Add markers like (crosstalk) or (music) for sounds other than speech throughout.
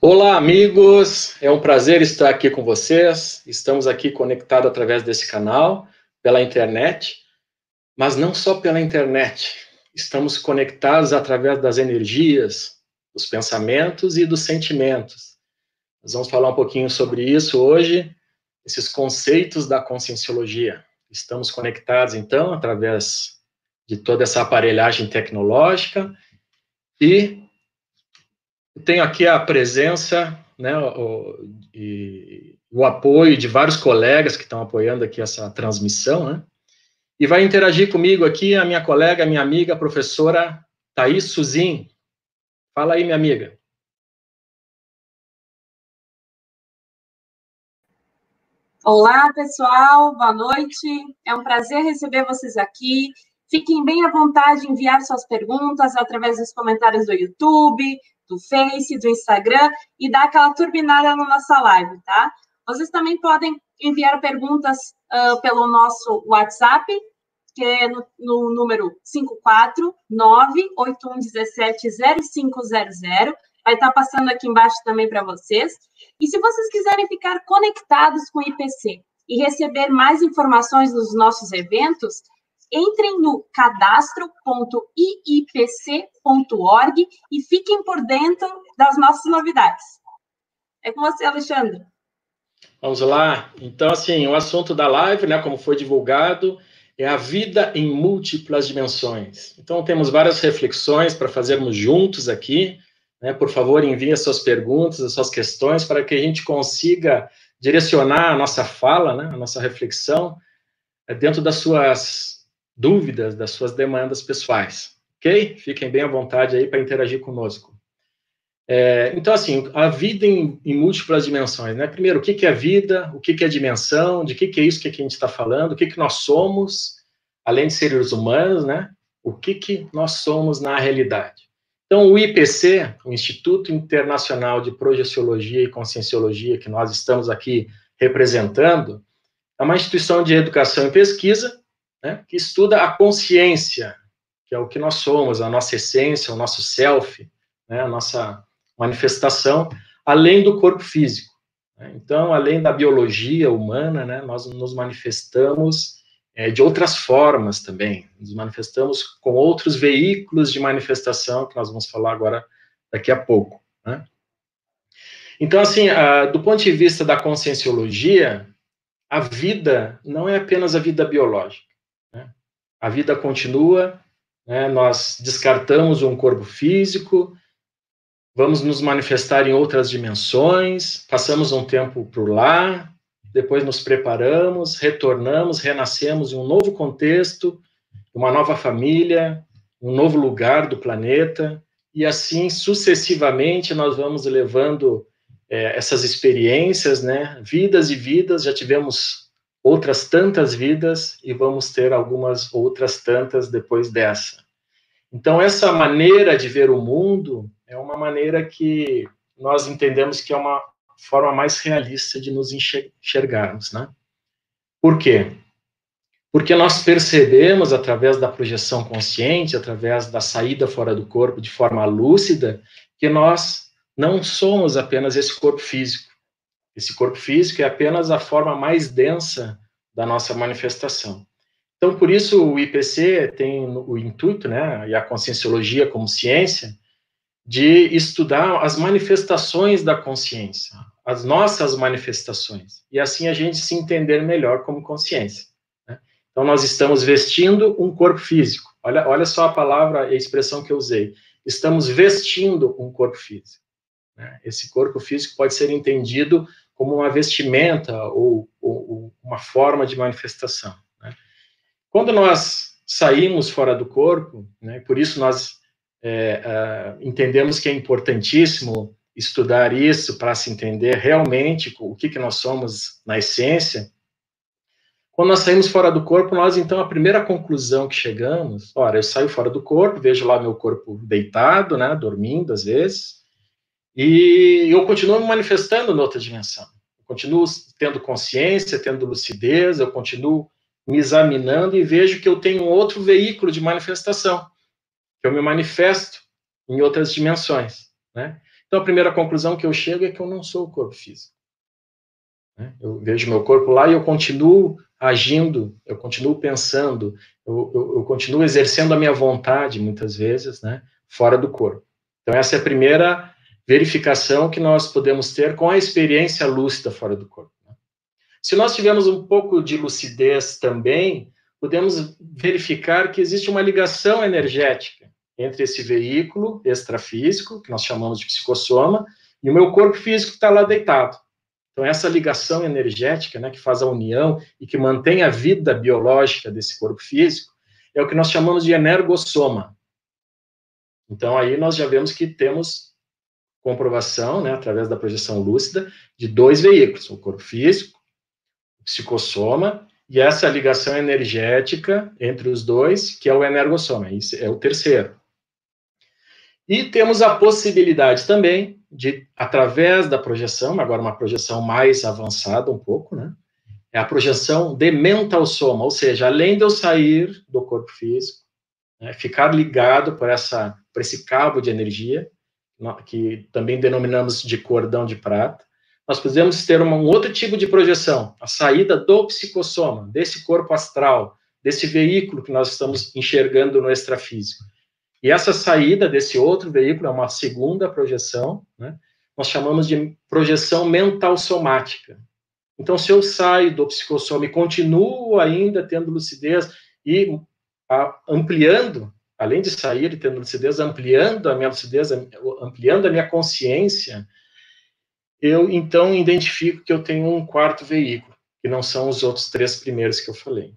Olá, amigos! É um prazer estar aqui com vocês. Estamos aqui conectados através desse canal, pela internet, mas não só pela internet. Estamos conectados através das energias, dos pensamentos e dos sentimentos. Nós vamos falar um pouquinho sobre isso hoje, esses conceitos da conscienciologia. Estamos conectados, então, através de toda essa aparelhagem tecnológica e tenho aqui a presença, né, o, e, o apoio de vários colegas que estão apoiando aqui essa transmissão, né? E vai interagir comigo aqui a minha colega, minha amiga, a professora Thaís Suzin. Fala aí, minha amiga. Olá, pessoal, boa noite. É um prazer receber vocês aqui. Fiquem bem à vontade de enviar suas perguntas através dos comentários do YouTube, do Face, do Instagram e dar aquela turbinada na nossa live, tá? Vocês também podem enviar perguntas uh, pelo nosso WhatsApp, que é no, no número 549-8117-0500. Vai estar passando aqui embaixo também para vocês. E se vocês quiserem ficar conectados com o IPC e receber mais informações dos nossos eventos, entrem no cadastro.iipc.org e fiquem por dentro das nossas novidades. É com você, Alexandre. Vamos lá. Então, assim, o assunto da live, né, como foi divulgado, é a vida em múltiplas dimensões. Então, temos várias reflexões para fazermos juntos aqui. Né? Por favor, enviem as suas perguntas, as suas questões, para que a gente consiga direcionar a nossa fala, né, a nossa reflexão, é, dentro das suas dúvidas, das suas demandas pessoais, ok? Fiquem bem à vontade aí para interagir conosco. É, então, assim, a vida em, em, múltiplas dimensões, né? Primeiro, o que, que é vida, o que, que é dimensão, de que, que é isso que, que a gente está falando, o que, que nós somos, além de seres humanos, né? O que, que nós somos na realidade. Então, o IPC, o Instituto Internacional de Projeciologia e Conscienciologia, que nós estamos aqui representando, é uma instituição de educação e pesquisa né, que estuda a consciência, que é o que nós somos, a nossa essência, o nosso self, né, a nossa manifestação, além do corpo físico. Né? Então, além da biologia humana, né, nós nos manifestamos é, de outras formas também, nos manifestamos com outros veículos de manifestação, que nós vamos falar agora daqui a pouco. Né? Então, assim, a, do ponto de vista da conscienciologia, a vida não é apenas a vida biológica a vida continua, né, nós descartamos um corpo físico, vamos nos manifestar em outras dimensões, passamos um tempo por lá, depois nos preparamos, retornamos, renascemos em um novo contexto, uma nova família, um novo lugar do planeta, e assim sucessivamente nós vamos levando é, essas experiências, né, vidas e vidas, já tivemos outras tantas vidas e vamos ter algumas outras tantas depois dessa. Então, essa maneira de ver o mundo é uma maneira que nós entendemos que é uma forma mais realista de nos enxergarmos, né? Por quê? Porque nós percebemos, através da projeção consciente, através da saída fora do corpo de forma lúcida, que nós não somos apenas esse corpo físico. Esse corpo físico é apenas a forma mais densa da nossa manifestação. Então, por isso, o IPC tem o intuito, né, e a conscienciologia como ciência, de estudar as manifestações da consciência, as nossas manifestações, e assim a gente se entender melhor como consciência. Né? Então, nós estamos vestindo um corpo físico. Olha, olha só a palavra, a expressão que eu usei. Estamos vestindo um corpo físico. Né? Esse corpo físico pode ser entendido como uma vestimenta ou, ou uma forma de manifestação. Né? Quando nós saímos fora do corpo, né, por isso nós é, é, entendemos que é importantíssimo estudar isso para se entender realmente o que, que nós somos na essência. Quando nós saímos fora do corpo, nós então a primeira conclusão que chegamos, ora, eu saio fora do corpo, vejo lá meu corpo deitado, né, dormindo às vezes, e eu continuo me manifestando na outra dimensão. Eu continuo tendo consciência, tendo lucidez, eu continuo me examinando e vejo que eu tenho outro veículo de manifestação, que eu me manifesto em outras dimensões, né? Então, a primeira conclusão que eu chego é que eu não sou o corpo físico. Né? Eu vejo meu corpo lá e eu continuo agindo, eu continuo pensando, eu, eu, eu, continuo exercendo a minha vontade, muitas vezes, né, fora do corpo. Então, essa é a primeira verificação que nós podemos ter com a experiência lúcida fora do corpo. Né? Se nós tivermos um pouco de lucidez também, podemos verificar que existe uma ligação energética entre esse veículo extrafísico, que nós chamamos de psicossoma, e o meu corpo físico que está lá deitado. Então, essa ligação energética, né, que faz a união e que mantém a vida biológica desse corpo físico, é o que nós chamamos de energossoma. Então, aí nós já vemos que temos comprovação, né, através da projeção lúcida, de dois veículos, o corpo físico, o psicossoma, e essa ligação energética entre os dois, que é o energossoma, esse é o terceiro. E temos a possibilidade também de, através da projeção, agora uma projeção mais avançada um pouco, né? É a projeção de mental soma, ou seja, além de eu sair do corpo físico, né, ficar ligado por, essa, por esse cabo de energia, que também denominamos de cordão de prata, nós podemos ter um outro tipo de projeção, a saída do psicossoma, desse corpo astral, desse veículo que nós estamos enxergando no extrafísico. E essa saída desse outro veículo é uma segunda projeção, né? nós chamamos de projeção mental somática. Então, se eu saio do psicossoma e continuo ainda tendo lucidez e a, ampliando, além de sair e tendo lucidez, ampliando a minha lucidez, ampliando a minha consciência, eu então identifico que eu tenho um quarto veículo, que não são os outros três primeiros que eu falei.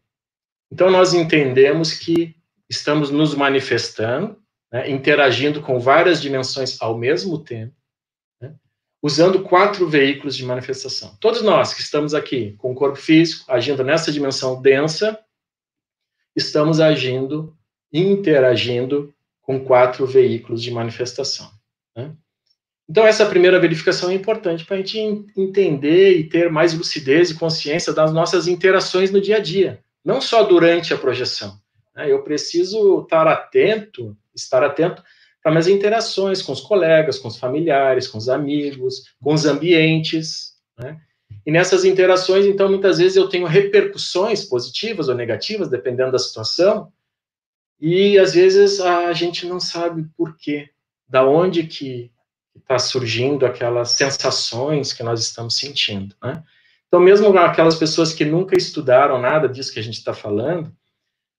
Então, nós entendemos que estamos nos manifestando, né, interagindo com várias dimensões ao mesmo tempo, né, usando quatro veículos de manifestação. Todos nós que estamos aqui com o corpo físico, agindo nessa dimensão densa, estamos agindo, interagindo com quatro veículos de manifestação. Né? Então, essa primeira verificação é importante para a gente entender e ter mais lucidez e consciência das nossas interações no dia a dia, não só durante a projeção. Né? Eu preciso estar atento, estar atento para minhas interações com os colegas, com os familiares, com os amigos, com os ambientes, né? E nessas interações, então, muitas vezes eu tenho repercussões positivas ou negativas, dependendo da situação, e às vezes a gente não sabe por quê, da onde que está surgindo aquelas sensações que nós estamos sentindo, né? Então, mesmo aquelas pessoas que nunca estudaram nada disso que a gente está falando,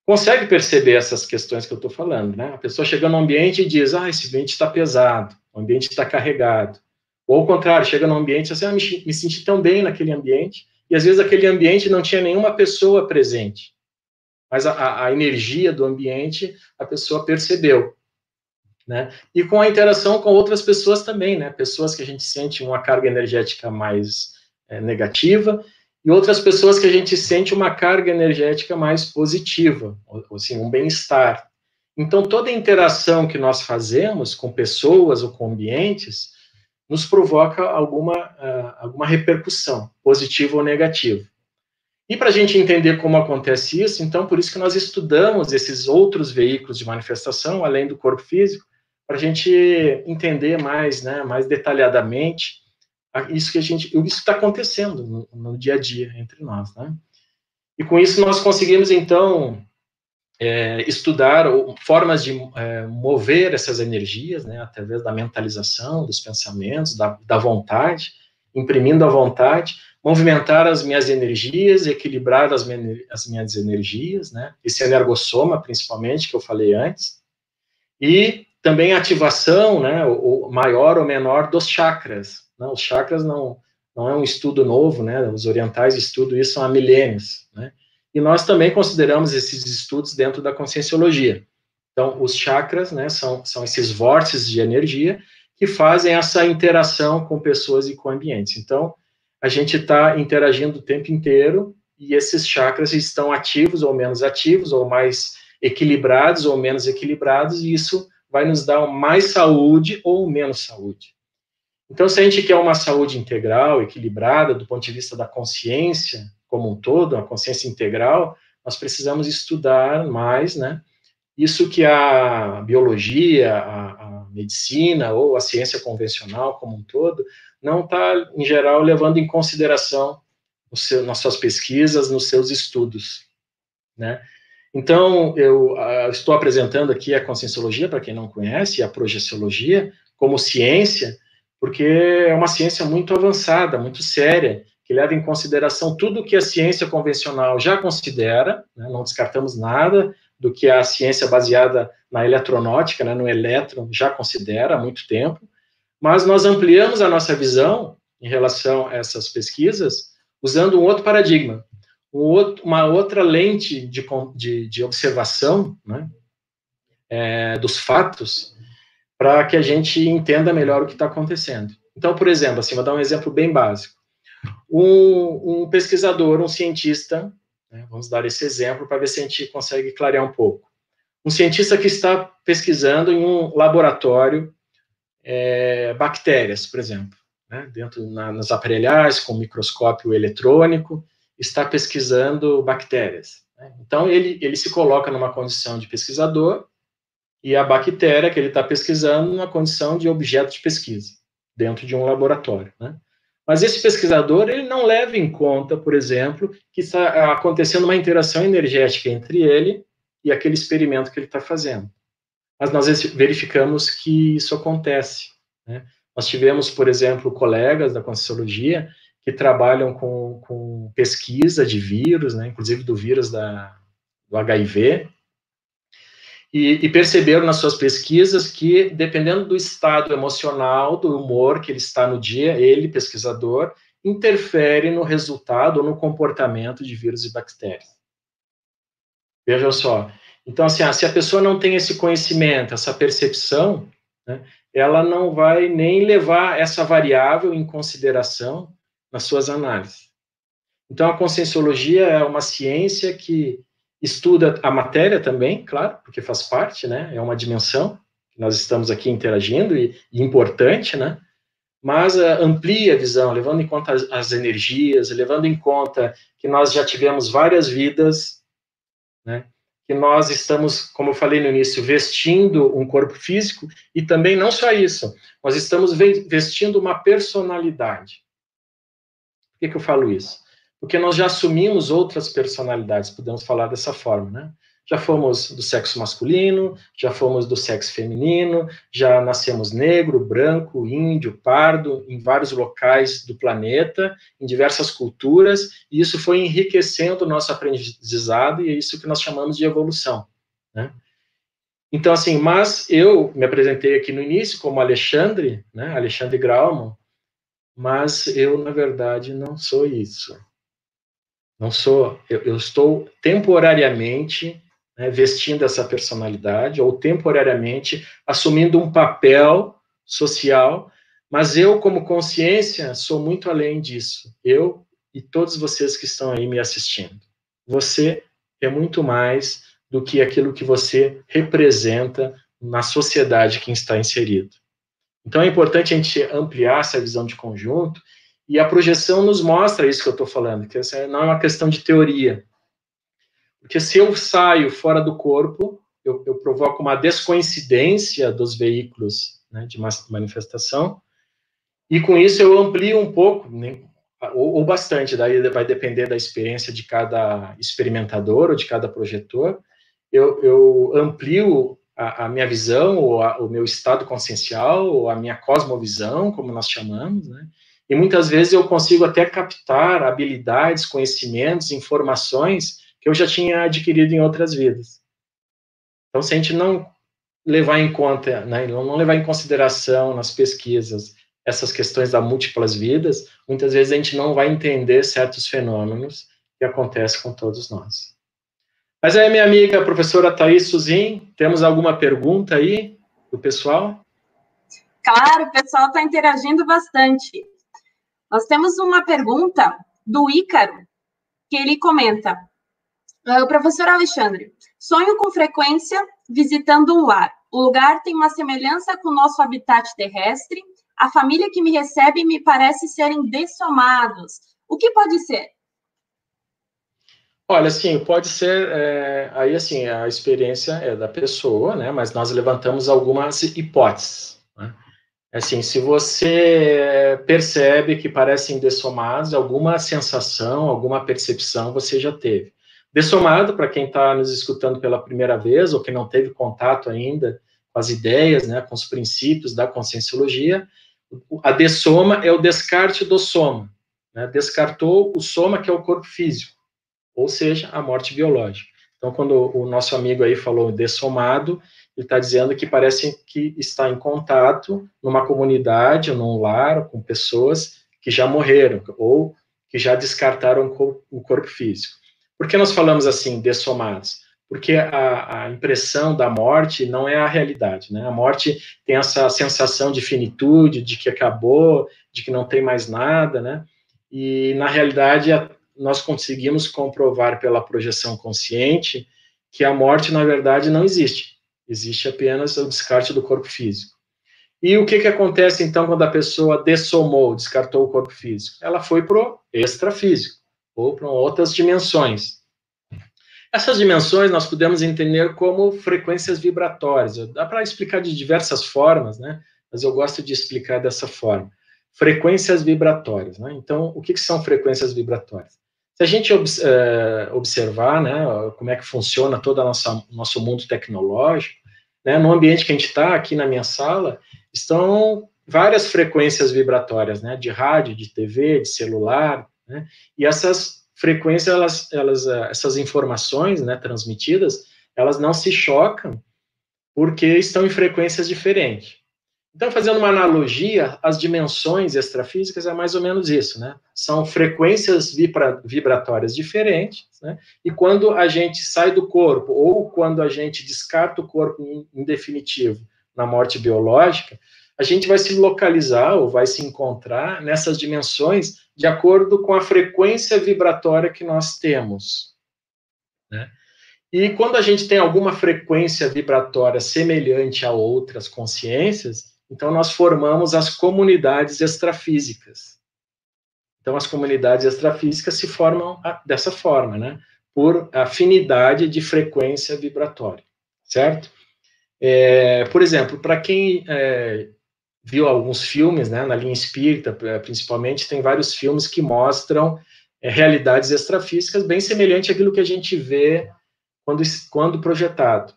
consegue perceber essas questões que eu estou falando, né? A pessoa chega no ambiente e diz, ah, esse ambiente está pesado, o ambiente está carregado. Ou ao contrário, chega no ambiente assim, ah, me, me senti tão bem naquele ambiente, e às vezes aquele ambiente não tinha nenhuma pessoa presente, mas a, a energia do ambiente a pessoa percebeu. Né? E com a interação com outras pessoas também, né? Pessoas que a gente sente uma carga energética mais é, negativa, e outras pessoas que a gente sente uma carga energética mais positiva, ou, assim, um bem-estar. Então, toda interação que nós fazemos com pessoas ou com ambientes nos provoca alguma, uh, alguma repercussão, positiva ou negativa. E para a gente entender como acontece isso, então, por isso que nós estudamos esses outros veículos de manifestação, além do corpo físico, para a gente entender mais, né, mais detalhadamente isso que a gente, isso está acontecendo no, no, dia a dia entre nós, né? E com isso nós conseguimos então é, estudar formas de é, mover essas energias, né, através da mentalização, dos pensamentos, da, da vontade, imprimindo a vontade, movimentar as minhas energias, equilibrar as, minha, as minhas energias, né, esse energossoma, principalmente, que eu falei antes, e também ativação, né, o, maior ou menor dos chakras, não, os chakras não, não é um estudo novo, né? Os orientais estudam isso há milênios, né? E nós também consideramos esses estudos dentro da conscienciologia. Então, os chakras, né, são, são esses vórtices de energia que fazem essa interação com pessoas e com ambientes. Então, a gente está interagindo o tempo inteiro e esses chakras estão ativos ou menos ativos, ou mais equilibrados ou menos equilibrados, e isso vai nos dar mais saúde ou menos saúde. Então, se a gente quer uma saúde integral, equilibrada, do ponto de vista da consciência como um todo, a consciência integral, nós precisamos estudar mais, né? Isso que a biologia, a, medicina ou a ciência convencional como um todo, não está, em geral, levando em consideração seu, nas suas pesquisas, nos seus estudos, né? Então, eu uh, estou apresentando aqui a conscienciologia, para quem não conhece, a projeciologia, como ciência, porque é uma ciência muito avançada, muito séria, que leva em consideração tudo que a ciência convencional já considera, né, não descartamos nada do que a ciência baseada na eletronáutica, né, no elétron, já considera há muito tempo, mas nós ampliamos a nossa visão em relação a essas pesquisas usando um outro paradigma, um outro, uma outra lente de, de, de observação né, é, dos fatos, para que a gente entenda melhor o que está acontecendo. Então, por exemplo, assim, vou dar um exemplo bem básico. Um, um pesquisador, um cientista, vamos dar esse exemplo para ver se a gente consegue clarear um pouco. Um cientista que está pesquisando em um laboratório é, bactérias, por exemplo, né, dentro na, nas aparelhagens com microscópio eletrônico, está pesquisando bactérias. Né? Então, ele, ele se coloca numa condição de pesquisador e a bactéria que ele está pesquisando numa condição de objeto de pesquisa, dentro de um laboratório. Né? Mas esse pesquisador, ele não leva em conta, por exemplo, que está acontecendo uma interação energética entre ele e aquele experimento que ele está fazendo. Mas nós verificamos que isso acontece. Né? Nós tivemos, por exemplo, colegas da Conscienciologia que trabalham com, com pesquisa de vírus, né, inclusive do vírus da, do HIV, e, e, perceberam nas suas pesquisas que, dependendo do estado emocional, do humor que ele está no dia, ele, pesquisador, interfere no resultado ou no comportamento de vírus e bactérias. Vejam só. Então, assim, ah, se a pessoa não tem esse conhecimento, essa percepção, né, ela não vai nem levar essa variável em consideração nas suas análises. Então, a conscienciologia é uma ciência que estuda a matéria também, claro, porque faz parte, né? É uma dimensão que nós estamos aqui interagindo e, e importante, né? Mas uh, amplia a visão, levando em conta as, as, energias, levando em conta que nós já tivemos várias vidas, né? Que nós estamos, como eu falei no início, vestindo um corpo físico e também não só isso, nós estamos vestindo uma personalidade que, que eu falo isso? Porque nós já assumimos outras personalidades, podemos falar dessa forma, né? Já fomos do sexo masculino, já fomos do sexo feminino, já nascemos negro, branco, índio, pardo, em vários locais do planeta, em diversas culturas, e isso foi enriquecendo o nosso aprendizado, e é isso que nós chamamos de evolução, né? Então, assim, mas eu me apresentei aqui no início como Alexandre, né, Alexandre Grauman, mas eu, na verdade, não sou isso. Não sou, eu, eu estou temporariamente né, vestindo essa personalidade, ou temporariamente assumindo um papel social, mas eu, como consciência, sou muito além disso. Eu e todos vocês que estão aí me assistindo. Você é muito mais do que aquilo que você representa na sociedade que está inserido. Então é importante a gente ampliar essa visão de conjunto e a projeção nos mostra isso que eu estou falando, que essa não é uma questão de teoria. Porque se eu saio fora do corpo, eu, eu provoco uma descoincidência dos veículos né, de manifestação, e com isso eu amplio um pouco, né, ou, ou, bastante, daí vai depender da experiência de cada experimentador ou de cada projetor, eu, eu amplio a, a minha visão, ou a, o meu estado consciencial, ou a minha cosmovisão, como nós chamamos, né? E muitas vezes eu consigo até captar habilidades, conhecimentos, informações que eu já tinha adquirido em outras vidas. Então, se a gente não levar em conta, né, não levar em consideração nas pesquisas essas questões das múltiplas vidas, muitas vezes a gente não vai entender certos fenômenos que acontecem com todos nós. Mas aí, minha amiga professora Thaís Suzin, temos alguma pergunta aí do pessoal? Claro, o pessoal está interagindo bastante. Nós temos uma pergunta do Ícaro, que ele comenta. O professor Alexandre, sonho com frequência visitando um lar. O lugar tem uma semelhança com o nosso habitat terrestre. A família que me recebe me parece serem dessomados. O que pode ser? Olha, assim, pode ser, é, aí assim, a experiência é da pessoa, né, mas nós levantamos algumas hipóteses? Assim, se você percebe que parecem dessomados, alguma sensação, alguma percepção você já teve. Dessomado, para quem está nos escutando pela primeira vez, ou que não teve contato ainda com as ideias, né, com os princípios da conscienciologia, a dessoma é o descarte do soma, né, descartou o soma, que é o corpo físico ou seja, a morte biológica. Então, quando o nosso amigo aí falou dessomado, ele está dizendo que parece que está em contato numa comunidade, num lar, com pessoas que já morreram, ou que já descartaram o corpo físico. Por que nós falamos assim, dessomados? Porque a, a, impressão da morte não é a realidade, né? A morte tem essa sensação de finitude, de que acabou, de que não tem mais nada, né? E, na realidade, nós conseguimos comprovar pela projeção consciente que a morte, na verdade, não existe. Existe apenas o descarte do corpo físico. E o que, que acontece, então, quando a pessoa dessomou, descartou o corpo físico? Ela foi para o extrafísico, ou para outras dimensões. Essas dimensões nós podemos entender como frequências vibratórias. Dá para explicar de diversas formas, né? Mas eu gosto de explicar dessa forma. Frequências vibratórias, né? Então, o que, que são frequências vibratórias? Se a gente eh, observar, né, como é que funciona todo o nosso mundo tecnológico, né, no ambiente que a gente está, aqui na minha sala, estão várias frequências vibratórias, né, de rádio, de TV, de celular, né, e essas frequências, elas, elas, eh, essas informações, né, transmitidas, elas não se chocam porque estão em frequências diferentes. Então, fazendo uma analogia, as dimensões extrafísicas é mais ou menos isso, né? São frequências vibra vibratórias diferentes, né? E quando a gente sai do corpo, ou quando a gente descarta o corpo em, em definitivo na morte biológica, a gente vai se localizar ou vai se encontrar nessas dimensões de acordo com a frequência vibratória que nós temos, né? E quando a gente tem alguma frequência vibratória semelhante a outras consciências, então, nós formamos as comunidades extrafísicas. Então, as comunidades extrafísicas se formam dessa forma, né? Por afinidade de frequência vibratória, certo? É, por exemplo, para quem é, viu alguns filmes, né, na linha espírita, principalmente, tem vários filmes que mostram é, realidades extrafísicas bem semelhante àquilo que a gente vê quando, quando projetado.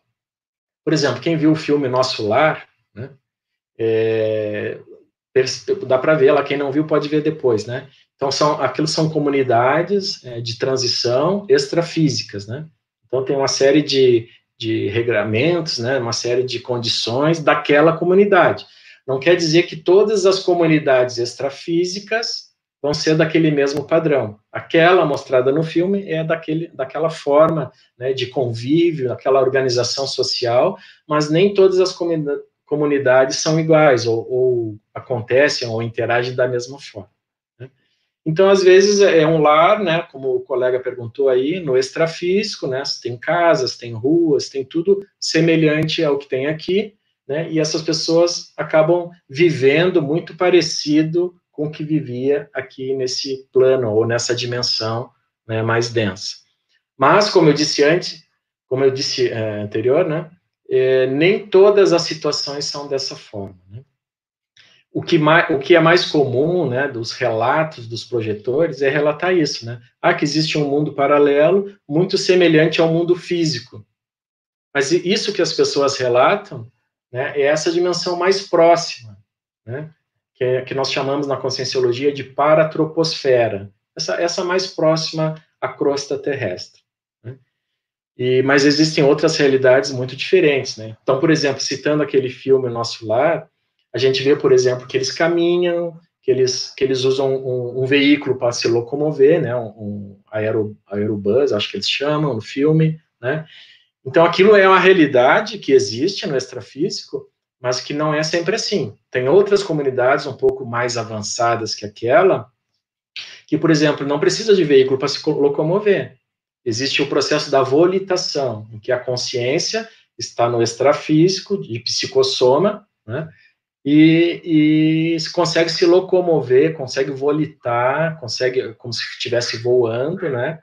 Por exemplo, quem viu o filme Nosso Lar, né, é, dá para ver lá, quem não viu pode ver depois, né? Então, são, aquilo são comunidades é, de transição extrafísicas, né? Então, tem uma série de, de regramentos, né? Uma série de condições daquela comunidade. Não quer dizer que todas as comunidades extrafísicas vão ser daquele mesmo padrão. Aquela mostrada no filme é daquele, daquela forma né, de convívio, daquela organização social, mas nem todas as comunidades são iguais, ou, ou acontecem ou interagem da mesma forma. Né? Então, às vezes, é um lar, né, como o colega perguntou aí, no extrafísico, né, tem casas, tem ruas, tem tudo semelhante ao que tem aqui, né, e essas pessoas acabam vivendo muito parecido com o que vivia aqui nesse plano, ou nessa dimensão né, mais densa. Mas, como eu disse antes, como eu disse é, anterior, né, é, nem todas as situações são dessa forma. Né? O, que mais, o que é mais comum né, dos relatos dos projetores é relatar isso, né? Ah, que existe um mundo paralelo muito semelhante ao mundo físico. Mas isso que as pessoas relatam né, é essa dimensão mais próxima, né? Que, é, que nós chamamos na conscienciologia de paratroposfera, essa, essa mais próxima à crosta terrestre. E, mas existem outras realidades muito diferentes, né? Então, por exemplo, citando aquele filme Nosso Lar, a gente vê, por exemplo, que eles caminham, que eles, que eles usam um, um veículo para se locomover, né? Um, um aero, aerobus, acho que eles chamam no filme, né? Então, aquilo é uma realidade que existe no extrafísico, mas que não é sempre assim. Tem outras comunidades um pouco mais avançadas que aquela, que, por exemplo, não precisa de veículo para se locomover existe o processo da volitação, em que a consciência está no extrafísico, de psicossoma, né? E, e consegue se locomover, consegue volitar, consegue, como se estivesse voando, né?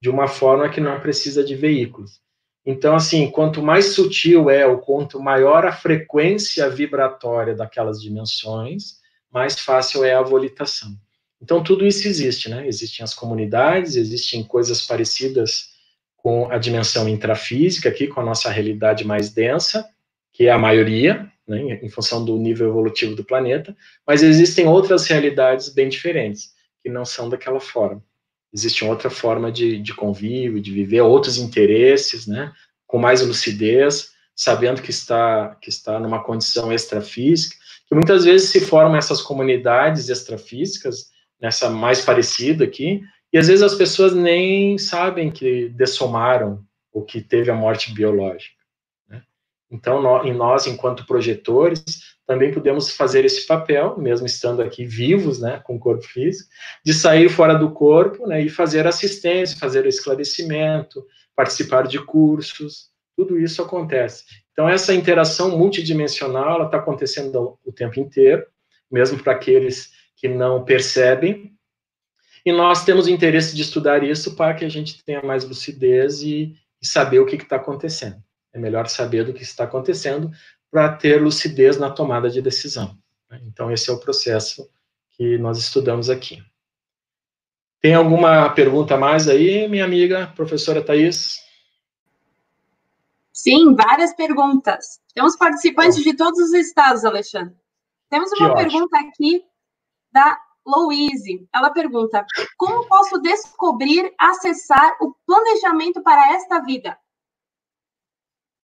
de uma forma que não precisa de veículos. Então, assim, quanto mais sutil é, ou quanto maior a frequência vibratória daquelas dimensões, mais fácil é a volitação. Então, tudo isso existe, né? Existem as comunidades, existem coisas parecidas com a dimensão intrafísica, aqui, com a nossa realidade mais densa, que é a maioria, né, em função do nível evolutivo do planeta, mas existem outras realidades bem diferentes, que não são daquela forma. Existe outra forma de, de convívio, de viver, outros interesses, né, com mais lucidez, sabendo que está, que está numa condição extrafísica, que muitas vezes se formam essas comunidades extrafísicas, nessa mais parecida aqui, e às vezes as pessoas nem sabem que dessomaram ou que teve a morte biológica. Né? Então, em nós, enquanto projetores, também podemos fazer esse papel, mesmo estando aqui vivos, né, com o corpo físico, de sair fora do corpo, né, e fazer assistência, fazer esclarecimento, participar de cursos, tudo isso acontece. Então, essa interação multidimensional, está acontecendo o tempo inteiro, mesmo para aqueles que não percebem, e nós temos interesse de estudar isso para que a gente tenha mais lucidez e, e saber o que está acontecendo. É melhor saber do que está acontecendo para ter lucidez na tomada de decisão. Né? Então, esse é o processo que nós estudamos aqui. Tem alguma pergunta mais aí, minha amiga, professora Thais? Sim, várias perguntas. Temos participantes de todos os estados, Alexandre. Temos uma pergunta aqui da Louise. Ela pergunta: Como posso descobrir, acessar o planejamento para esta vida?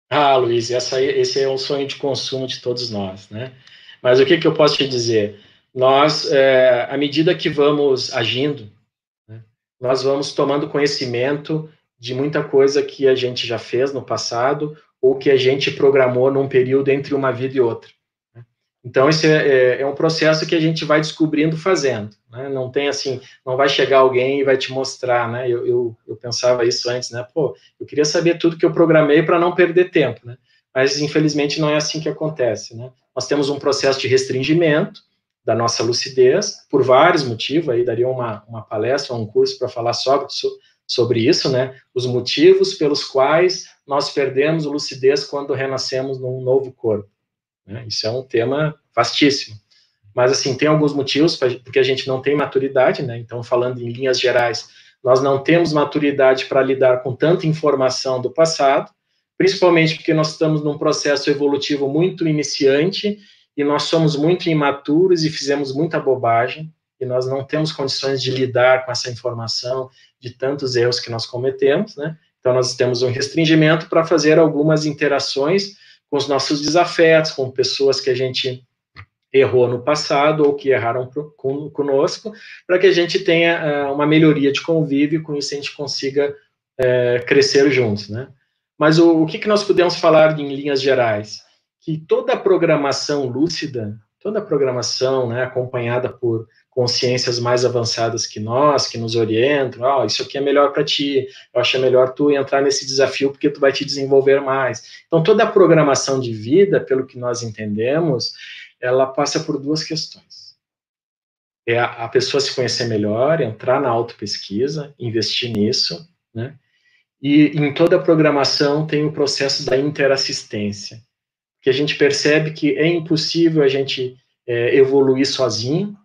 Ah, Luiz, essa, esse é um sonho de consumo de todos nós, né? Mas o que, que eu posso te dizer? Nós, é, à medida que vamos agindo, né, nós vamos tomando conhecimento de muita coisa que a gente já fez no passado ou que a gente programou num período entre uma vida e outra. Então, esse é, é, é, um processo que a gente vai descobrindo fazendo, né? Não tem assim, não vai chegar alguém e vai te mostrar, né? Eu, eu, eu pensava isso antes, né? Pô, eu queria saber tudo que eu programei para não perder tempo, né? Mas, infelizmente, não é assim que acontece, né? Nós temos um processo de restringimento da nossa lucidez, por vários motivos, aí daria uma, uma palestra, um curso para falar sobre, sobre isso, né? Os motivos pelos quais nós perdemos lucidez quando renascemos num novo corpo. Né? Isso é um tema vastíssimo. Mas, assim, tem alguns motivos, porque a gente não tem maturidade, né? Então, falando em linhas gerais, nós não temos maturidade para lidar com tanta informação do passado, principalmente porque nós estamos num processo evolutivo muito iniciante e nós somos muito imaturos e fizemos muita bobagem e nós não temos condições de lidar com essa informação de tantos erros que nós cometemos, né? Então nós temos um restringimento para fazer algumas interações com os nossos desafetos, com pessoas que a gente errou no passado ou que erraram com, conosco, para que a gente tenha uh, uma melhoria de convívio e com isso a gente consiga uh, crescer juntos, né? Mas o, o que, que nós podemos falar em linhas gerais? Que toda programação lúcida, toda a programação né, acompanhada por consciências mais avançadas que nós, que nos orientam, oh, isso aqui é melhor para ti, eu acho melhor tu entrar nesse desafio porque tu vai te desenvolver mais. Então, toda a programação de vida, pelo que nós entendemos, ela passa por duas questões. É a, a pessoa se conhecer melhor, entrar na autopesquisa, investir nisso, né? E em toda a programação tem o processo da interassistência, que a gente percebe que é impossível a gente é, evoluir sozinho,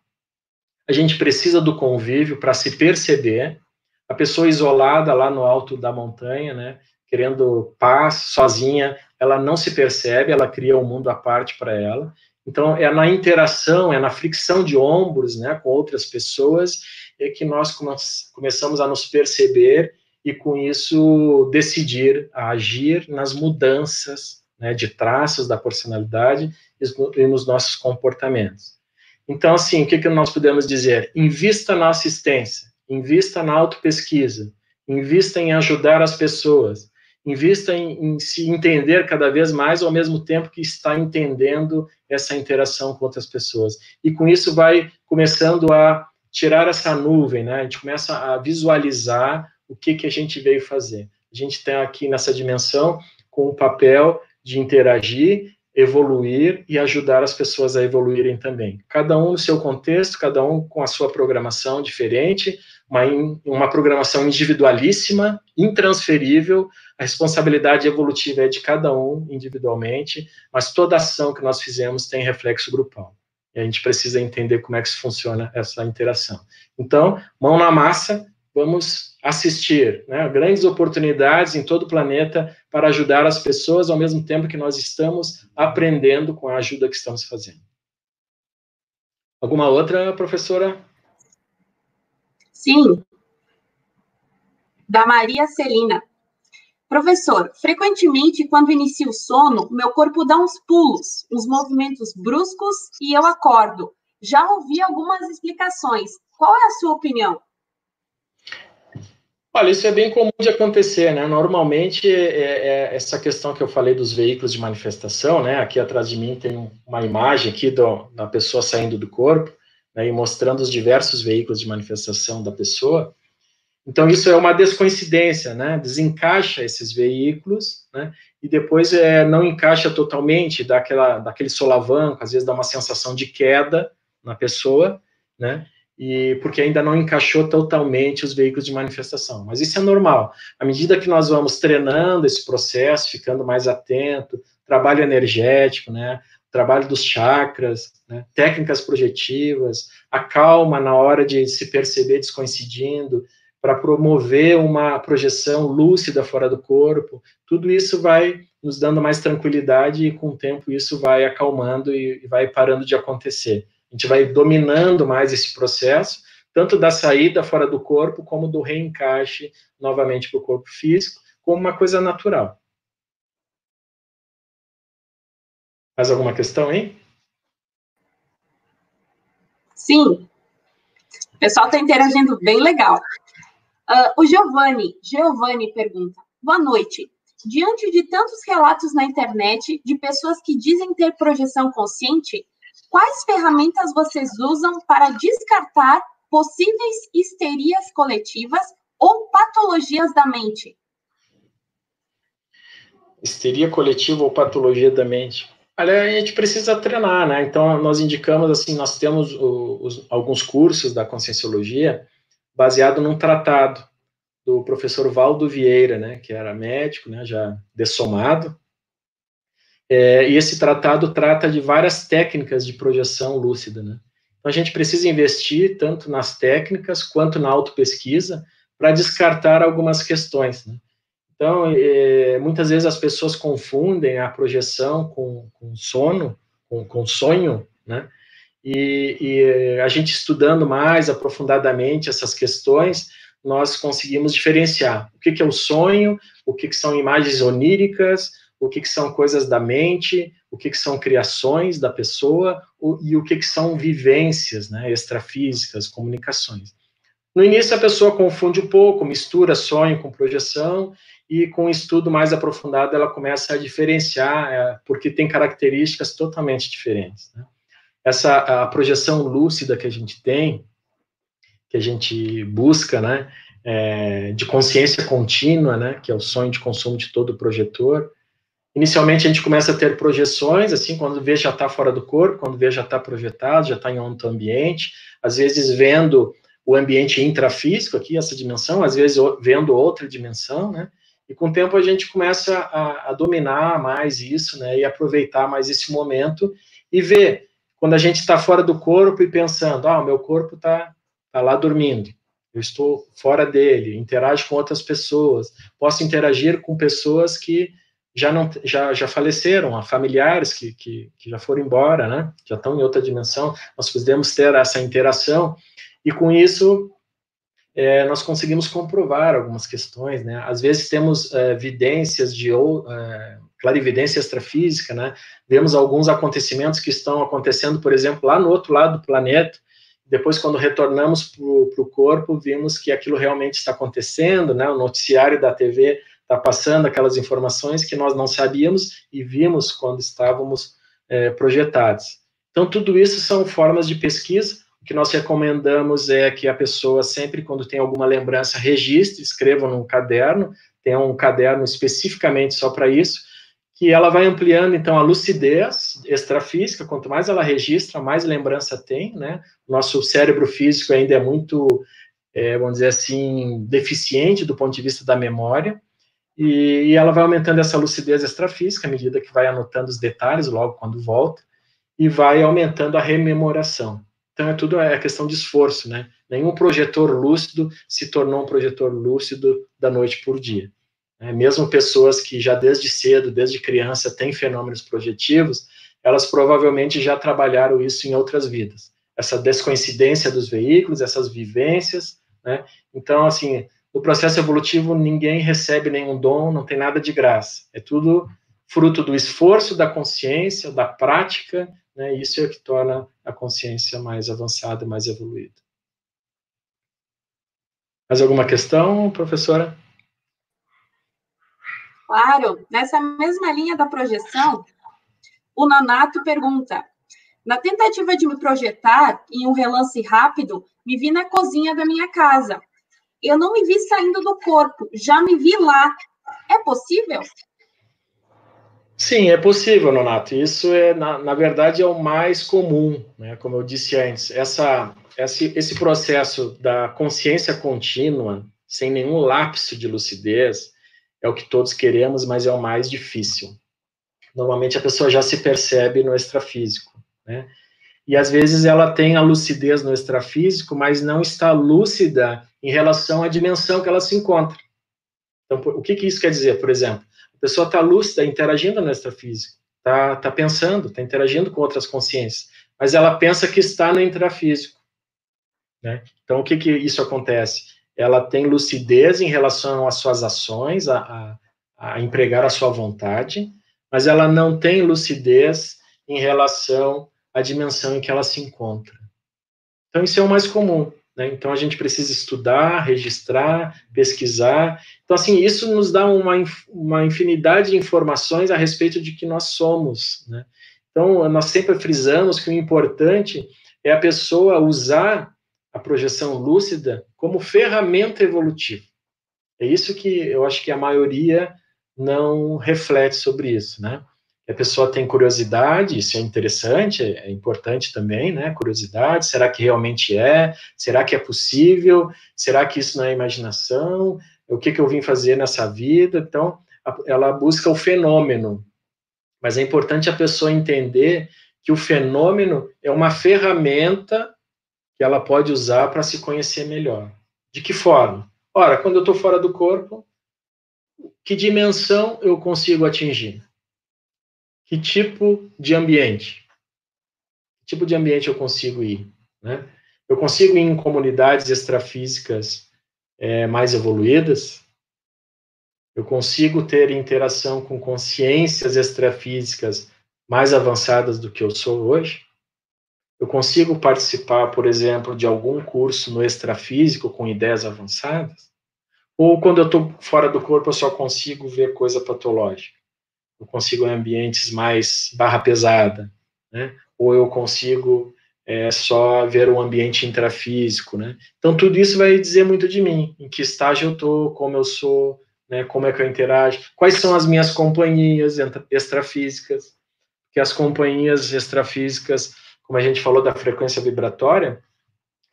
a gente precisa do convívio para se perceber. A pessoa isolada lá no alto da montanha, né, querendo paz, sozinha, ela não se percebe, ela cria um mundo à parte para ela. Então, é na interação, é na fricção de ombros, né, com outras pessoas, é que nós começamos a nos perceber e, com isso, decidir a agir nas mudanças né, de traços da personalidade e nos nossos comportamentos. Então, assim, o que, que nós podemos dizer? Invista na assistência, invista na autopesquisa, invista em ajudar as pessoas, invista em, em, se entender cada vez mais, ao mesmo tempo que está entendendo essa interação com outras pessoas. E com isso vai começando a tirar essa nuvem, né? A gente começa a visualizar o que, que a gente veio fazer. A gente tem aqui nessa dimensão com o papel de interagir evoluir e ajudar as pessoas a evoluírem também. Cada um no seu contexto, cada um com a sua programação diferente, uma, uma programação individualíssima, intransferível, a responsabilidade evolutiva é de cada um individualmente, mas toda ação que nós fizemos tem reflexo grupal. E a gente precisa entender como é que funciona essa interação. Então, mão na massa, vamos assistir né, grandes oportunidades em todo o planeta para ajudar as pessoas ao mesmo tempo que nós estamos aprendendo com a ajuda que estamos fazendo. Alguma outra, professora? Sim. Da Maria Celina. Professor, frequentemente, quando inicio o sono, meu corpo dá uns pulos, uns movimentos bruscos e eu acordo. Já ouvi algumas explicações. Qual é a sua opinião? Olha, isso é bem comum de acontecer, né? Normalmente, é, é essa questão que eu falei dos veículos de manifestação, né? Aqui atrás de mim tem uma imagem aqui do, da pessoa saindo do corpo, né? E mostrando os diversos veículos de manifestação da pessoa. Então, isso é uma descoincidência, né? Desencaixa esses veículos, né? E depois é, não encaixa totalmente, dá, aquela, daquele solavanco, às vezes dá uma sensação de queda na pessoa, né? E porque ainda não encaixou totalmente os veículos de manifestação. Mas isso é normal. À medida que nós vamos treinando esse processo, ficando mais atento, trabalho energético, né, trabalho dos chakras, né, técnicas projetivas, a calma na hora de se perceber descoincidindo, para promover uma projeção lúcida fora do corpo, tudo isso vai nos dando mais tranquilidade e com o tempo isso vai acalmando e vai parando de acontecer. A gente vai dominando mais esse processo, tanto da saída fora do corpo, como do reencaixe novamente para o corpo físico, como uma coisa natural. Mais alguma questão, hein? Sim. O pessoal está interagindo bem legal. Uh, o Giovanni, Giovanni pergunta: Boa noite. Diante de tantos relatos na internet de pessoas que dizem ter projeção consciente, quais ferramentas vocês usam para descartar possíveis histerias coletivas ou patologias da mente? Histeria coletiva ou patologia da mente? Olha, a gente precisa treinar, né? Então, nós indicamos, assim, nós temos os, alguns cursos da Conscienciologia baseado num tratado do professor Valdo Vieira, né, que era médico, né, já dessomado, é, e esse tratado trata de várias técnicas de projeção lúcida, né? Então a gente precisa investir tanto nas técnicas quanto na autopesquisa para descartar algumas questões, né? Então, é, muitas vezes as pessoas confundem a projeção com, com sono, com, com sonho, né? E, e, a gente estudando mais aprofundadamente essas questões, nós conseguimos diferenciar o que, que é o sonho, o que, que são imagens oníricas, o que, que são coisas da mente, o que, que são criações da pessoa o, e o que, que são vivências né, extrafísicas, comunicações. No início, a pessoa confunde um pouco, mistura sonho com projeção, e com um estudo mais aprofundado, ela começa a diferenciar, é, porque tem características totalmente diferentes. Né? Essa a projeção lúcida que a gente tem, que a gente busca, né, é, de consciência contínua, né, que é o sonho de consumo de todo projetor, Inicialmente a gente começa a ter projeções, assim, quando vê já está fora do corpo, quando vê já está projetado, já está em outro ambiente, às vezes vendo o ambiente intrafísico aqui, essa dimensão, às vezes vendo outra dimensão, né? E com o tempo a gente começa a, a dominar mais isso, né? E aproveitar mais esse momento e ver quando a gente está fora do corpo e pensando, ah, o meu corpo está tá lá dormindo, eu estou fora dele, interajo com outras pessoas, posso interagir com pessoas que já não já, já faleceram, há familiares que, que, que já foram embora, né? Já estão em outra dimensão. Nós podemos ter essa interação e com isso é, nós conseguimos comprovar algumas questões, né? Às vezes temos é, evidências de ou é, clarividência extrafísica, né? Vemos alguns acontecimentos que estão acontecendo, por exemplo, lá no outro lado do planeta. Depois, quando retornamos para o corpo, vimos que aquilo realmente está acontecendo, né? O noticiário da TV está passando aquelas informações que nós não sabíamos e vimos quando estávamos é, projetados. Então, tudo isso são formas de pesquisa. O que nós recomendamos é que a pessoa, sempre quando tem alguma lembrança, registre, escreva num caderno, tenha um caderno especificamente só para isso, que ela vai ampliando, então, a lucidez extrafísica, quanto mais ela registra, mais lembrança tem, né? Nosso cérebro físico ainda é muito, é, vamos dizer assim, deficiente do ponto de vista da memória, e, e, ela vai aumentando essa lucidez extrafísica à medida que vai anotando os detalhes logo quando volta, e vai aumentando a rememoração. Então, é tudo é questão de esforço, né? Nenhum projetor lúcido se tornou um projetor lúcido da noite por dia. Né? Mesmo pessoas que já desde cedo, desde criança, têm fenômenos projetivos, elas provavelmente já trabalharam isso em outras vidas. Essa descoincidência dos veículos, essas vivências, né? Então, assim, no processo evolutivo, ninguém recebe nenhum dom, não tem nada de graça. É tudo fruto do esforço da consciência, da prática, né? Isso é o que torna a consciência mais avançada, mais evoluída. Mais alguma questão, professora? Claro, nessa mesma linha da projeção, o Nanato pergunta: na tentativa de me projetar em um relance rápido, me vi na cozinha da minha casa. Eu não me vi saindo do corpo, já me vi lá. É possível? Sim, é possível, Nonato. Isso é, na, na verdade, é o mais comum, né? Como eu disse antes, essa, esse, esse processo da consciência contínua, sem nenhum lapso de lucidez, é o que todos queremos, mas é o mais difícil. Normalmente a pessoa já se percebe no extrafísico, né? E às vezes ela tem a lucidez no extrafísico, mas não está lúcida em relação à dimensão que ela se encontra. Então, o que, que isso quer dizer? Por exemplo, a pessoa está lúcida, interagindo no extrafísico, está tá pensando, está interagindo com outras consciências, mas ela pensa que está no intrafísico. Né? Então, o que, que isso acontece? ela tem lucidez em relação às suas ações, a, a, a empregar a sua vontade, mas ela não tem lucidez em relação à dimensão em que ela se encontra. Então, isso é o mais comum. Né? Então, a gente precisa estudar, registrar, pesquisar. Então, assim, isso nos dá uma, uma infinidade de informações a respeito de que nós somos. Né? Então, nós sempre frisamos que o importante é a pessoa usar a projeção lúcida como ferramenta evolutiva. É isso que eu acho que a maioria não reflete sobre isso, né? A pessoa tem curiosidade, isso é interessante, é importante também, né? Curiosidade, será que realmente é? Será que é possível? Será que isso não é imaginação? O que, que eu vim fazer nessa vida? Então, ela busca o fenômeno, mas é importante a pessoa entender que o fenômeno é uma ferramenta que ela pode usar para se conhecer melhor. De que forma? Ora, quando eu estou fora do corpo, que dimensão eu consigo atingir? Que tipo de ambiente? Que tipo de ambiente eu consigo ir? Né? Eu consigo ir em comunidades extrafísicas é, mais evoluídas? Eu consigo ter interação com consciências extrafísicas mais avançadas do que eu sou hoje? Eu consigo participar, por exemplo, de algum curso no extrafísico com ideias avançadas? Ou quando eu estou fora do corpo, eu só consigo ver coisa patológica? Eu consigo em ambientes mais barra pesada, né? Ou eu consigo é, só ver o ambiente intrafísico, né? Então, tudo isso vai dizer muito de mim, em que estágio eu estou, como eu sou, né? como é que eu interajo, quais são as minhas companhias extrafísicas, que as companhias extrafísicas como a gente falou da frequência vibratória,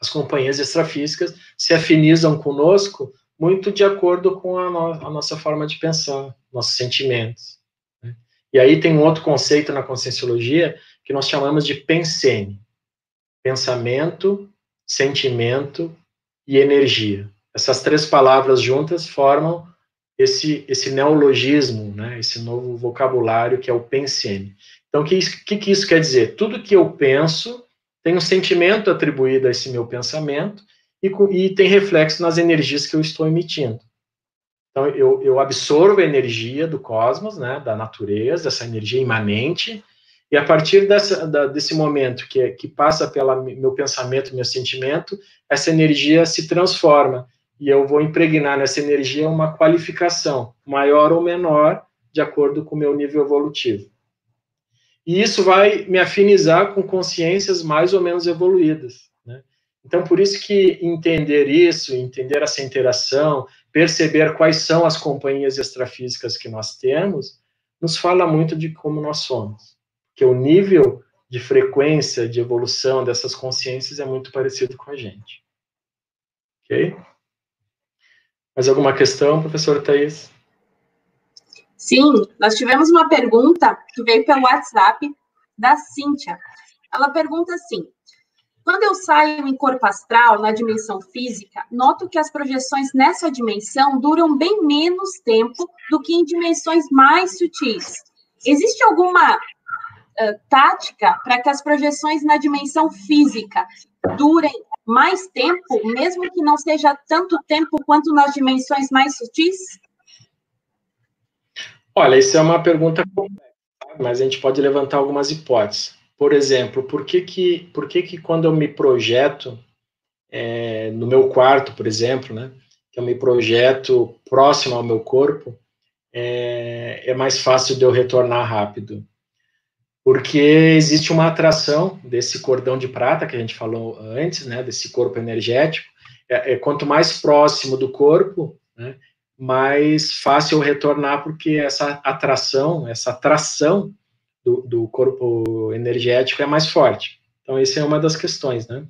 as companhias extrafísicas se afinizam conosco muito de acordo com a, no, a nossa forma de pensar, nossos sentimentos. E aí tem um outro conceito na conscienciologia que nós chamamos de pensene. Pensamento, sentimento e energia. Essas três palavras juntas formam esse, esse neologismo, né, esse novo vocabulário que é o pensene. Então, o que, que, que isso quer dizer? Tudo que eu penso tem um sentimento atribuído a esse meu pensamento e, e tem reflexo nas energias que eu estou emitindo. Então, eu, eu absorvo a energia do cosmos, né, da natureza, essa energia imanente, e a partir dessa, da, desse momento que, que passa pelo meu pensamento, meu sentimento, essa energia se transforma e eu vou impregnar nessa energia uma qualificação, maior ou menor, de acordo com o meu nível evolutivo. E isso vai me afinizar com consciências mais ou menos evoluídas. Né? Então, por isso que entender isso, entender essa interação, perceber quais são as companhias extrafísicas que nós temos, nos fala muito de como nós somos. Que o nível de frequência de evolução dessas consciências é muito parecido com a gente. Ok? Mais alguma questão, professor Thais? Sim, nós tivemos uma pergunta que veio pelo WhatsApp da Cíntia. Ela pergunta assim: quando eu saio em corpo astral, na dimensão física, noto que as projeções nessa dimensão duram bem menos tempo do que em dimensões mais sutis. Existe alguma uh, tática para que as projeções na dimensão física durem mais tempo, mesmo que não seja tanto tempo quanto nas dimensões mais sutis? Olha, isso é uma pergunta complexa, mas a gente pode levantar algumas hipóteses. Por exemplo, por que que, por que, que quando eu me projeto é, no meu quarto, por exemplo, né, que eu me projeto próximo ao meu corpo, é, é mais fácil de eu retornar rápido? Porque existe uma atração desse cordão de prata que a gente falou antes, né, desse corpo energético. É, é quanto mais próximo do corpo, né, mais fácil retornar, porque essa atração, essa atração do, do corpo energético é mais forte. Então, essa é uma das questões, né?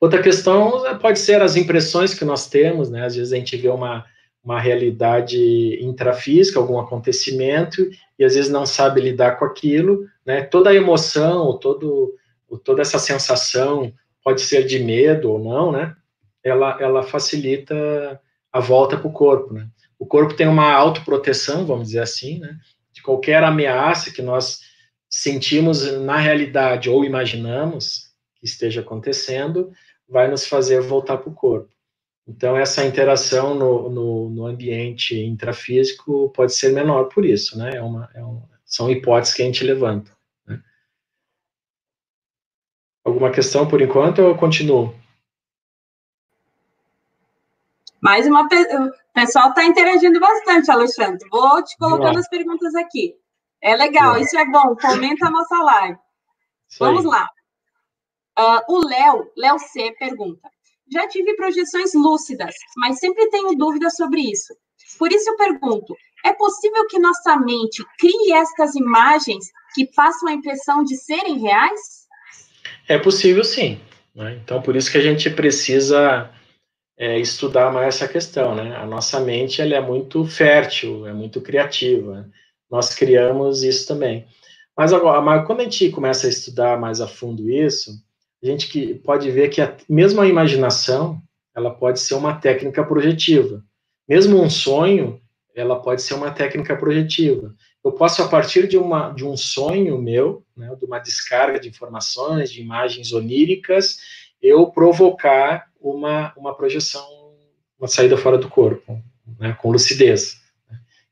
Outra questão pode ser as impressões que nós temos, né? Às vezes a gente vê uma, uma realidade intrafísica, algum acontecimento, e às vezes não sabe lidar com aquilo, né? Toda a emoção, todo, toda essa sensação, pode ser de medo ou não, né? Ela, ela facilita a volta para o corpo, né? O corpo tem uma autoproteção, vamos dizer assim, né? Qualquer ameaça que nós sentimos na realidade ou imaginamos que esteja acontecendo, vai nos fazer voltar para o corpo. Então, essa interação no, no, no, ambiente intrafísico pode ser menor por isso, né? É uma, é são hipóteses que a gente levanta. Né? Alguma questão por enquanto ou eu continuo? Mais uma o pessoal está interagindo bastante, Alexandre. Vou te colocando as perguntas aqui. É legal, isso é bom. Comenta a nossa live. Vamos lá. Uh, o Léo, Léo C, pergunta. Já tive projeções lúcidas, mas sempre tenho dúvidas sobre isso. Por isso eu pergunto: é possível que nossa mente crie estas imagens que passam a impressão de serem reais? É possível, sim. Né? Então, por isso que a gente precisa é, estudar mais essa questão, né? A nossa mente ela é muito fértil, é muito criativa. Nós criamos isso também. Mas agora, mas quando a gente começa a estudar mais a fundo isso, a gente que pode ver que a, mesmo a imaginação, ela pode ser uma técnica projetiva. Mesmo um sonho, ela pode ser uma técnica projetiva. Eu posso, a partir de, uma, de um sonho meu, né, de uma descarga de informações, de imagens oníricas, eu provocar uma, uma projeção, uma saída fora do corpo, né, com lucidez.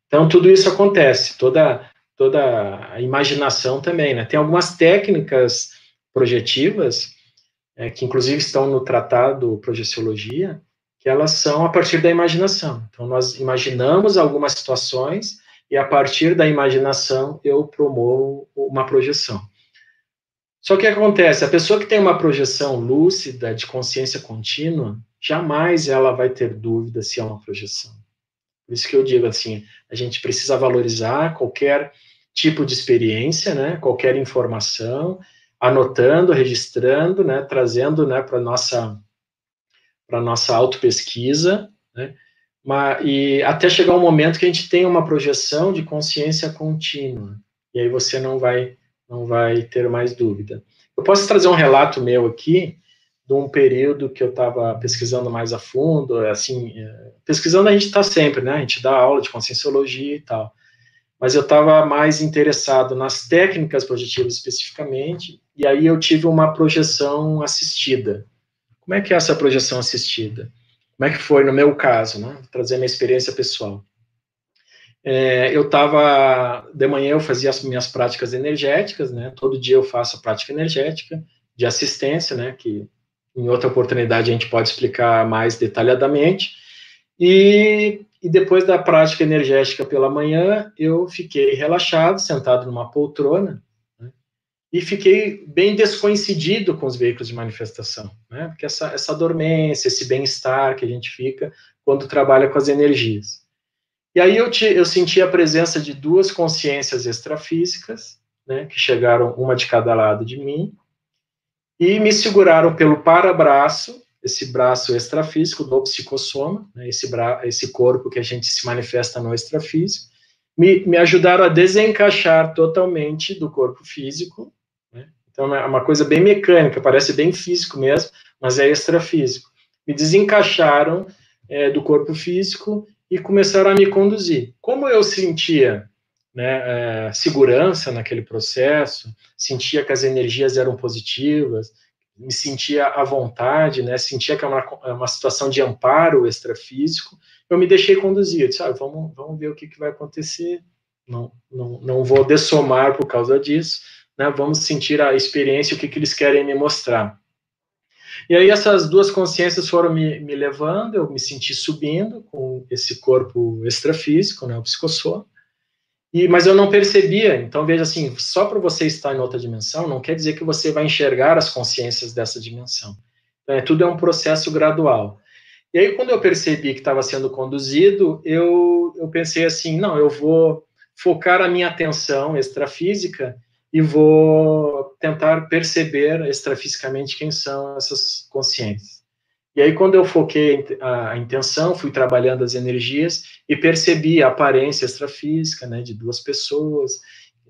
Então, tudo isso acontece, toda, toda a imaginação também. Né? Tem algumas técnicas projetivas, é, que inclusive estão no tratado Projeciologia, que elas são a partir da imaginação. Então, nós imaginamos algumas situações e, a partir da imaginação, eu promovo uma projeção. Só que acontece, a pessoa que tem uma projeção lúcida de consciência contínua, jamais ela vai ter dúvida se é uma projeção. Por isso que eu digo assim, a gente precisa valorizar qualquer tipo de experiência, né, qualquer informação, anotando, registrando, né, trazendo, né, para nossa para nossa autopesquisa, né, e até chegar um momento que a gente tem uma projeção de consciência contínua, e aí você não vai não vai ter mais dúvida. Eu posso trazer um relato meu aqui, de um período que eu estava pesquisando mais a fundo, assim, é, pesquisando a gente está sempre, né, a gente dá aula de conscienciologia e tal, mas eu estava mais interessado nas técnicas projetivas especificamente, e aí eu tive uma projeção assistida. Como é que é essa projeção assistida? Como é que foi no meu caso, né, Vou trazer minha experiência pessoal é, eu estava, de manhã eu fazia as minhas práticas energéticas, né, todo dia eu faço a prática energética de assistência, né, que em outra oportunidade a gente pode explicar mais detalhadamente, e, e depois da prática energética pela manhã, eu fiquei relaxado, sentado numa poltrona, né, e fiquei bem descoincidido com os veículos de manifestação, né, porque essa, essa dormência, esse bem-estar que a gente fica quando trabalha com as energias. E aí eu, te, eu senti a presença de duas consciências extrafísicas, né, que chegaram uma de cada lado de mim, e me seguraram pelo parabraço, esse braço extrafísico do psicossoma, né, esse, bra esse corpo que a gente se manifesta no extrafísico, me, me ajudaram a desencaixar totalmente do corpo físico, né, então é uma coisa bem mecânica, parece bem físico mesmo, mas é extrafísico. Me desencaixaram é, do corpo físico e começaram a me conduzir. Como eu sentia né, é, segurança naquele processo, sentia que as energias eram positivas, me sentia à vontade, né, sentia que era é uma, é uma situação de amparo extrafísico, eu me deixei conduzir, eu disse, ah, vamos, vamos ver o que, que vai acontecer, não, não, não vou dessomar por causa disso, né, vamos sentir a experiência, o que, que eles querem me mostrar. E aí essas duas consciências foram me, me levando, eu me senti subindo com esse corpo extrafísico, né, o psicossoma, e, mas eu não percebia. Então, veja assim, só para você estar em outra dimensão, não quer dizer que você vai enxergar as consciências dessa dimensão. Então, é, tudo é um processo gradual. E aí, quando eu percebi que estava sendo conduzido, eu, eu pensei assim, não, eu vou focar a minha atenção extrafísica e vou tentar perceber extrafisicamente quem são essas consciências. E aí, quando eu foquei a, intenção, fui trabalhando as energias e percebi a aparência extrafísica, né, de duas pessoas,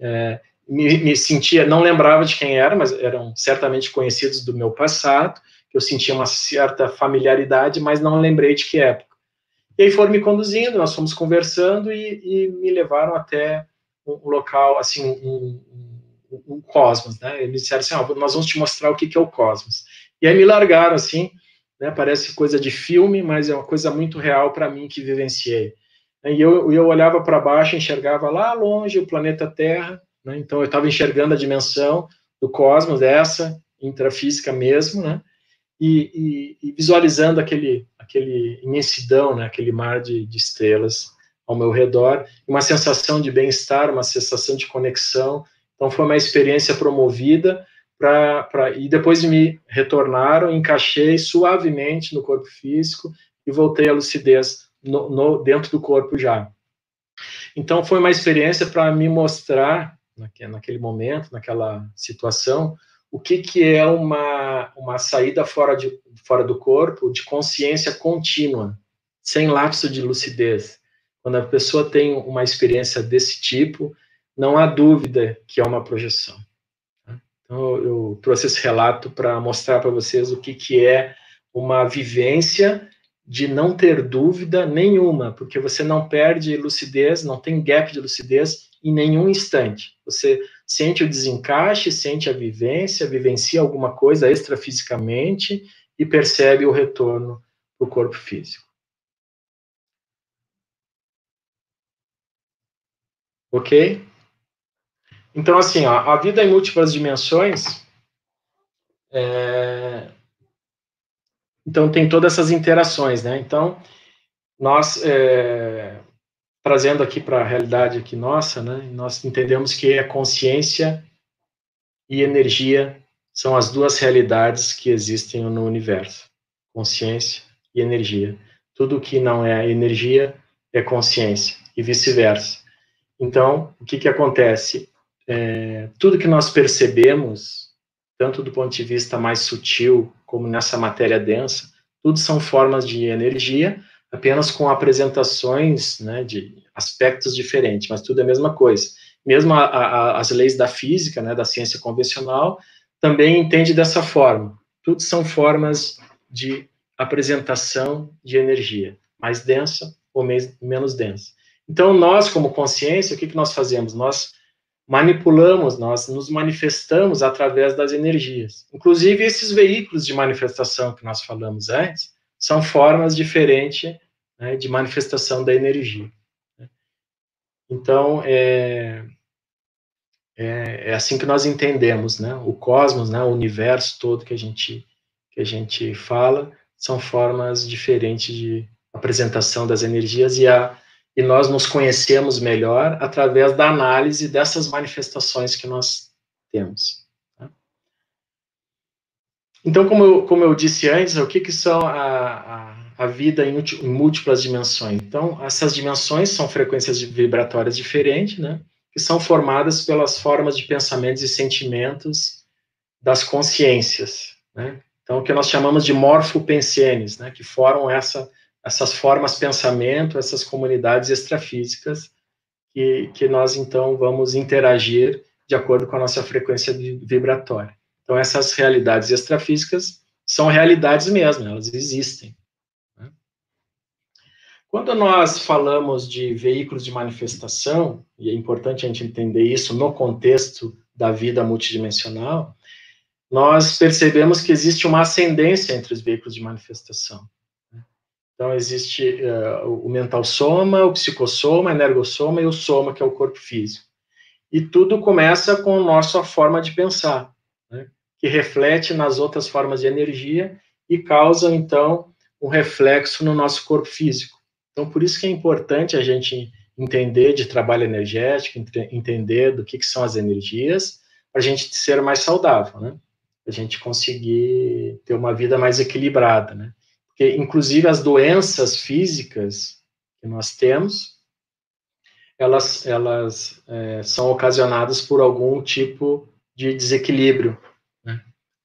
é, me, me, sentia, não lembrava de quem era, mas eram certamente conhecidos do meu passado, eu sentia uma certa familiaridade, mas não lembrei de que época. E aí foram me conduzindo, nós fomos conversando e, e me levaram até um local, assim, um, o cosmos, né? Eles disseram assim, nós vamos te mostrar o que, que é o cosmos. E aí me largaram assim, né? Parece coisa de filme, mas é uma coisa muito real para mim que vivenciei. E eu, eu olhava para baixo, enxergava lá longe o planeta Terra, né? Então eu estava enxergando a dimensão do cosmos, dessa intrafísica mesmo, né? E, e, e, visualizando aquele, aquele imensidão, né? Aquele mar de, de estrelas ao meu redor, uma sensação de bem-estar, uma sensação de conexão então foi uma experiência promovida para e depois me retornaram, encaixei suavemente no corpo físico e voltei à lucidez no, no dentro do corpo já. Então foi uma experiência para me mostrar naquele momento, naquela situação, o que, que é uma, uma saída fora, de, fora do corpo de consciência contínua, sem lapso de lucidez. Quando a pessoa tem uma experiência desse tipo, não há dúvida que é uma projeção. Tá? Então, eu trouxe esse relato para mostrar para vocês o que, que é uma vivência de não ter dúvida nenhuma, porque você não perde lucidez, não tem gap de lucidez em nenhum instante. Você sente o desencaixe, sente a vivência, vivencia alguma coisa extrafisicamente e percebe o retorno para o corpo físico. Ok? Então, assim, ó, a vida em múltiplas dimensões. É... Então, tem todas essas interações, né? Então, nós, é... trazendo aqui para a realidade aqui nossa, né? Nós entendemos que a consciência e energia são as duas realidades que existem no universo: consciência e energia. Tudo que não é energia é consciência e vice-versa. Então, o que, que acontece? É, tudo que nós percebemos, tanto do ponto de vista mais sutil como nessa matéria densa, tudo são formas de energia, apenas com apresentações né, de aspectos diferentes, mas tudo é a mesma coisa. Mesmo a, a, as leis da física, né, da ciência convencional, também entende dessa forma. Tudo são formas de apresentação de energia, mais densa ou menos densa. Então, nós, como consciência, o que, que nós fazemos? Nós manipulamos, nós nos manifestamos através das energias. Inclusive, esses veículos de manifestação que nós falamos antes são formas diferentes né, de manifestação da energia. Né. Então, é, é, é, assim que nós entendemos, né? O cosmos, né? O universo todo que a gente que a gente fala são formas diferentes de apresentação das energias e a e nós nos conhecemos melhor através da análise dessas manifestações que nós temos. Tá? Então, como eu, como eu disse antes, o que, que são a, a, a vida em, em, múltiplas dimensões. Então, essas dimensões são frequências vibratórias diferentes, né? Que são formadas pelas formas de pensamentos e sentimentos das consciências, né? Então, o que nós chamamos de morfopensenes, né? Que formam essa, essas formas pensamento, essas comunidades extrafísicas que, que nós, então, vamos interagir de acordo com a nossa frequência vibratória. Então, essas realidades extrafísicas são realidades mesmo, elas existem. Né? Quando nós falamos de veículos de manifestação, e é importante a gente entender isso no contexto da vida multidimensional, nós percebemos que existe uma ascendência entre os veículos de manifestação. Né? Então, existe uh, o mental soma, o psicossoma, energossoma e o soma, que é o corpo físico. E tudo começa com a nossa forma de pensar que reflete nas outras formas de energia e causa, então, um reflexo no nosso corpo físico. Então, por isso que é importante a gente entender de trabalho energético, entender do que, que são as energias, para a gente ser mais saudável, né? A gente conseguir ter uma vida mais equilibrada, né? Porque, inclusive, as doenças físicas que nós temos, elas, elas é, são ocasionadas por algum tipo de desequilíbrio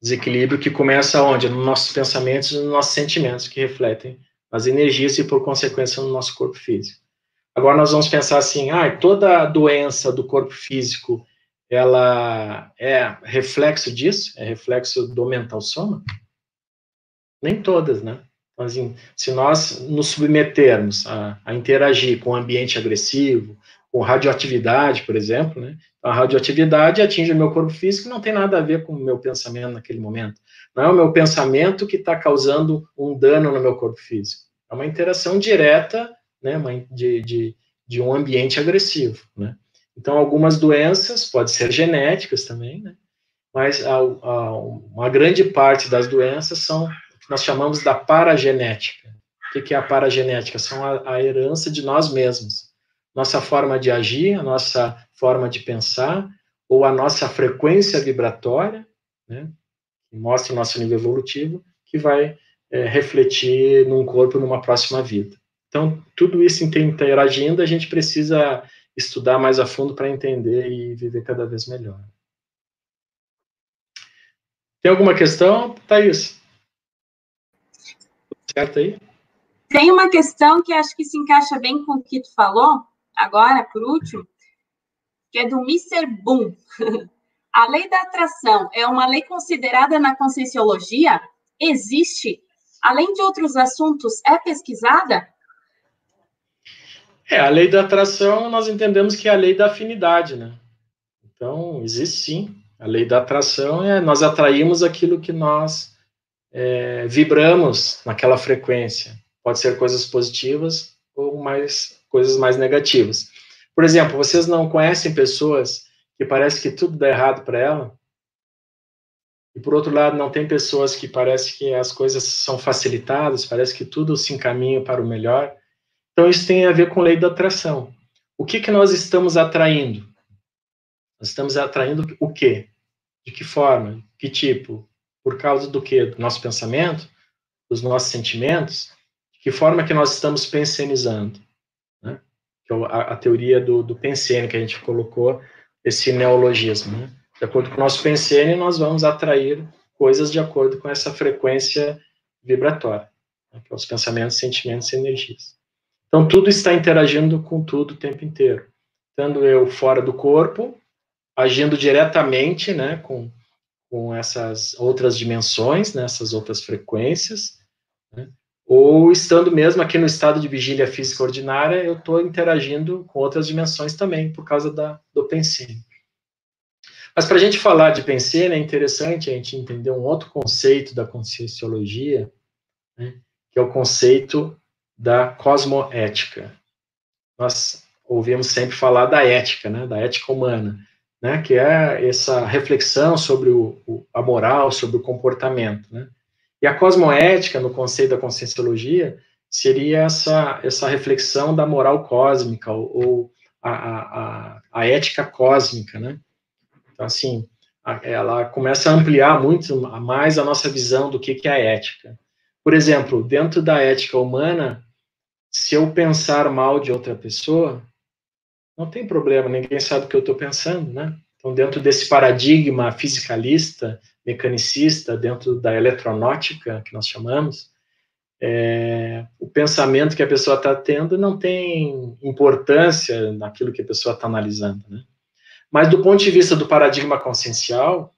desequilíbrio que começa onde? Nos nossos pensamentos e nos nossos sentimentos, que refletem as energias e, por consequência, no nosso corpo físico. Agora nós vamos pensar assim, ah, toda doença do corpo físico, ela é reflexo disso? É reflexo do mental soma? Nem todas, né? Então, assim, se nós nos submetermos a, a interagir com o ambiente agressivo, com radioatividade, por exemplo, né? A radioatividade atinge o meu corpo físico e não tem nada a ver com o meu pensamento naquele momento. Não é o meu pensamento que está causando um dano no meu corpo físico. É uma interação direta né, de, de, de um ambiente agressivo. Né? Então, algumas doenças, pode ser genéticas também, né? mas a, a, uma grande parte das doenças são que nós chamamos da paragenética. O que é a paragenética? São a, a herança de nós mesmos nossa forma de agir, a nossa forma de pensar, ou a nossa frequência vibratória, né, que mostra o nosso nível evolutivo, que vai é, refletir num corpo numa próxima vida. Então, tudo isso interagindo, a gente precisa estudar mais a fundo para entender e viver cada vez melhor. Tem alguma questão, Thaís? Certo aí? Tem uma questão que acho que se encaixa bem com o que tu falou, agora, por último, que é do Mr. Boom. (laughs) A lei da atração é uma lei considerada na conscienciologia? Existe? Além de outros assuntos, é pesquisada? É, a lei da atração, nós entendemos que é a lei da afinidade, né? Então, existe sim. A lei da atração é nós atraímos aquilo que nós é, vibramos naquela frequência. Pode ser coisas positivas ou mais coisas mais negativas. Por exemplo, vocês não conhecem pessoas que parece que tudo dá errado para ela? E por outro lado, não tem pessoas que parece que as coisas são facilitadas, parece que tudo se encaminha para o melhor. Então isso tem a ver com lei da atração. O que que nós estamos atraindo? Nós estamos atraindo o quê? De que forma? Que tipo? Por causa do quê? Do nosso pensamento? Dos nossos sentimentos? De que forma que nós estamos pensionizando? que é a, a teoria do, do Pensene, que a gente colocou esse neologismo. Né? De acordo com o nosso Pensene, nós vamos atrair coisas de acordo com essa frequência vibratória, né? que é os pensamentos, sentimentos e energias. Então, tudo está interagindo com tudo o tempo inteiro. Estando eu fora do corpo, agindo diretamente né, com, com essas outras dimensões, né, essas outras frequências, né, ou estando mesmo aqui no estado de vigília física ordinária, eu estou interagindo com outras dimensões também, por causa da, do pensene. Mas para a gente falar de pensene, é interessante a gente entender um outro conceito da conscienciologia, né, que é o conceito da cosmoética. Nós ouvimos sempre falar da ética, né, da ética humana, né, que é essa reflexão sobre o, o, a moral, sobre o comportamento, né. E a cosmoética, no conceito da conscienciologia, seria essa, essa reflexão da moral cósmica, ou, ou a, a, a, ética cósmica, né? Então, assim, a, ela começa a ampliar muito mais a nossa visão do que, que é ética. Por exemplo, dentro da ética humana, se eu pensar mal de outra pessoa, não tem problema, ninguém sabe o que eu estou pensando, né? Então, dentro desse paradigma fisicalista, mecanicista, dentro da eletronótica, que nós chamamos, é, o pensamento que a pessoa está tendo não tem importância naquilo que a pessoa está analisando, né? Mas do ponto de vista do paradigma consciencial,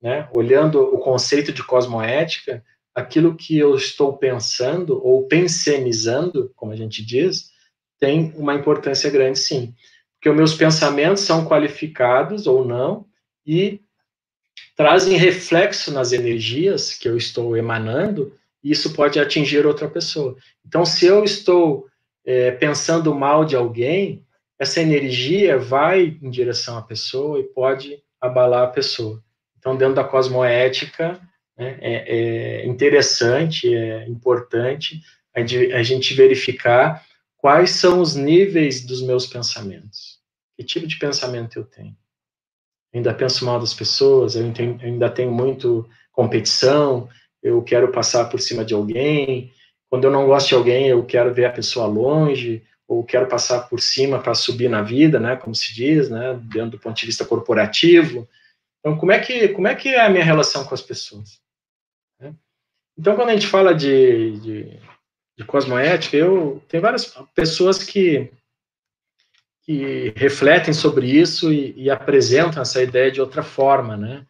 né, olhando o conceito de cosmoética, aquilo que eu estou pensando ou pensenizando, como a gente diz, tem uma importância grande, sim porque os meus pensamentos são qualificados ou não e trazem reflexo nas energias que eu estou emanando, e isso pode atingir outra pessoa. Então, se eu estou é, pensando mal de alguém, essa energia vai em direção à pessoa e pode abalar a pessoa. Então, dentro da cosmoética, né, é, é interessante, é importante a gente verificar quais são os níveis dos meus pensamentos. Que tipo de pensamento eu tenho? Eu ainda penso mal das pessoas, eu, ainda tenho muito competição, eu quero passar por cima de alguém. Quando eu não gosto de alguém, eu quero ver a pessoa longe, ou quero passar por cima para subir na vida, né, como se diz, né, dentro do ponto de vista corporativo. Então, como é que como é que é a minha relação com as pessoas? Né? Então, quando a gente fala de, de de cosmoética, eu tem várias pessoas que que refletem sobre isso e, e, apresentam essa ideia de outra forma, né?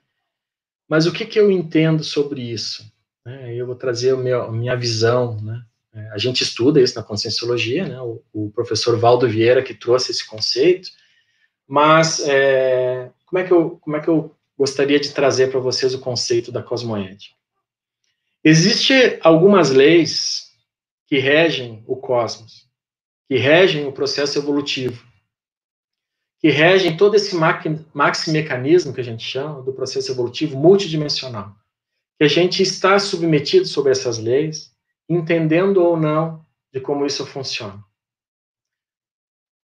Mas o que, que eu entendo sobre isso? Né? Eu vou trazer meu, a minha visão, né? É, a gente estuda isso na Conscienciologia, né? O, o, professor Valdo Vieira que trouxe esse conceito, mas é, como, é que eu, como é que eu gostaria de trazer para vocês o conceito da cosmoética? Existem algumas leis que regem o cosmos, que regem o processo evolutivo, que regem todo esse maxi-mecanismo que a gente chama do processo evolutivo multidimensional, que a gente está submetido sobre essas leis, entendendo ou não de como isso funciona.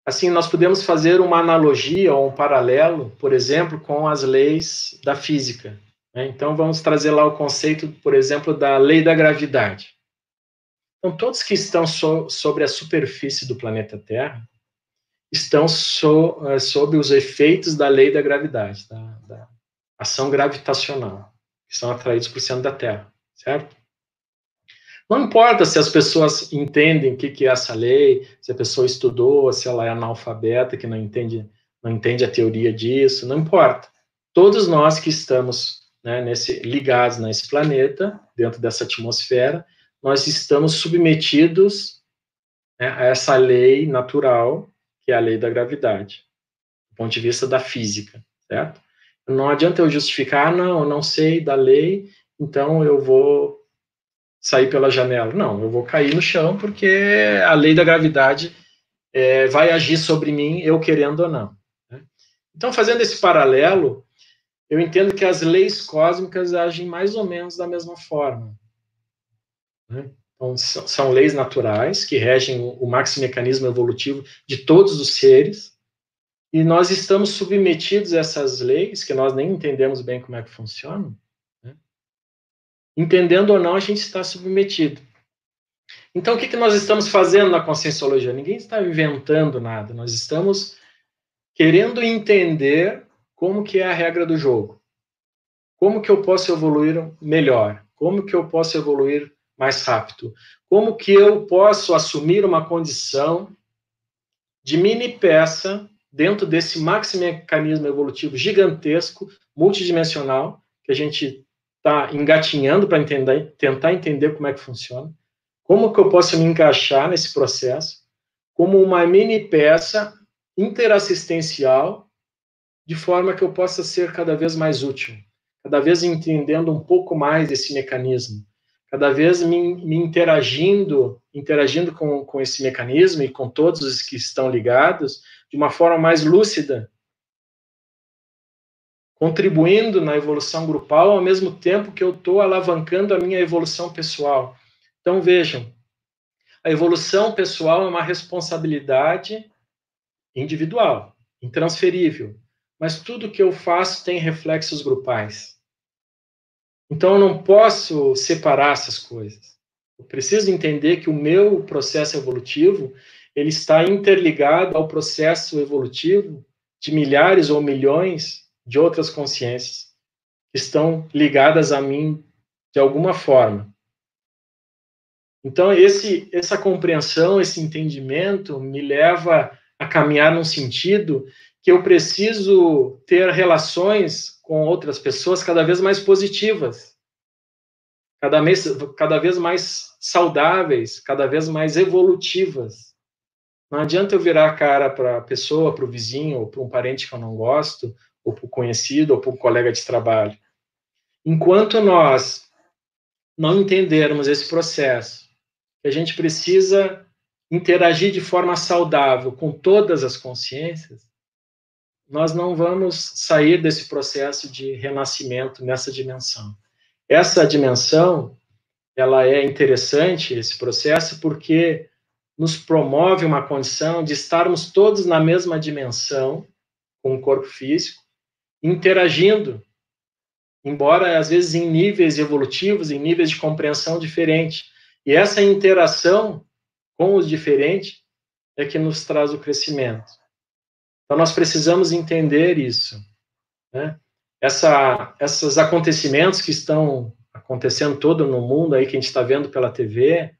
Assim, nós podemos fazer uma analogia ou um paralelo, por exemplo, com as leis da física. Né? Então, vamos trazer lá o conceito, por exemplo, da lei da gravidade. Então, todos que estão so, sobre a superfície do planeta Terra estão so, uh, sob os efeitos da lei da gravidade, da, da, ação gravitacional, que são atraídos para o centro da Terra, certo? Não importa se as pessoas entendem o que, que é essa lei, se a pessoa estudou, se ela é analfabeta, que não entende, não entende a teoria disso, não importa. Todos nós que estamos né, nesse, ligados nesse planeta, dentro dessa atmosfera, nós estamos submetidos né, a essa lei natural, que é a lei da gravidade, do ponto de vista da física, certo? Não adianta eu justificar, ah, não, eu não sei da lei, então eu vou sair pela janela. Não, eu vou cair no chão porque a lei da gravidade é, vai agir sobre mim, eu querendo ou não. Né? Então, fazendo esse paralelo, eu entendo que as leis cósmicas agem mais ou menos da mesma forma. Né? Então, são, leis naturais que regem o, o maximecanismo evolutivo de todos os seres, e nós estamos submetidos a essas leis, que nós nem entendemos bem como é que funcionam. Né? Entendendo ou não, a gente está submetido. Então, o que, que nós estamos fazendo na conscienciologia? Ninguém está inventando nada, nós estamos querendo entender como que é a regra do jogo. Como que eu posso evoluir melhor? Como que eu posso evoluir mais rápido? Como que eu posso assumir uma condição de mini peça dentro desse máximo mecanismo evolutivo gigantesco, multidimensional, que a gente está engatinhando para tentar entender como é que funciona? Como que eu posso me encaixar nesse processo como uma mini peça interassistencial, de forma que eu possa ser cada vez mais útil, cada vez entendendo um pouco mais esse mecanismo, cada vez me, me interagindo, interagindo com, com esse mecanismo e com todos os que estão ligados de uma forma mais lúcida, contribuindo na evolução grupal ao mesmo tempo que eu estou alavancando a minha evolução pessoal. Então vejam, a evolução pessoal é uma responsabilidade individual, intransferível, mas tudo que eu faço tem reflexos grupais. Então eu não posso separar essas coisas. Eu preciso entender que o meu processo evolutivo ele está interligado ao processo evolutivo de milhares ou milhões de outras consciências que estão ligadas a mim de alguma forma. Então, esse, essa compreensão, esse entendimento me leva a caminhar num sentido que eu preciso ter relações com outras pessoas cada vez mais positivas, cada vez, cada vez mais saudáveis, cada vez mais evolutivas. Não adianta eu virar a cara para a pessoa, para o vizinho, ou para um parente que eu não gosto, ou para o conhecido, ou para um colega de trabalho. Enquanto nós não entendermos esse processo, que a gente precisa interagir de forma saudável com todas as consciências, nós não vamos sair desse processo de renascimento nessa dimensão. Essa dimensão, ela é interessante, esse processo, porque nos promove uma condição de estarmos todos na mesma dimensão, com o corpo físico, interagindo, embora às vezes em níveis evolutivos, em níveis de compreensão diferentes. E essa interação com os diferentes é que nos traz o crescimento. Então, nós precisamos entender isso. Né? Essa, esses acontecimentos que estão acontecendo todo no mundo aí, que a gente está vendo pela TV,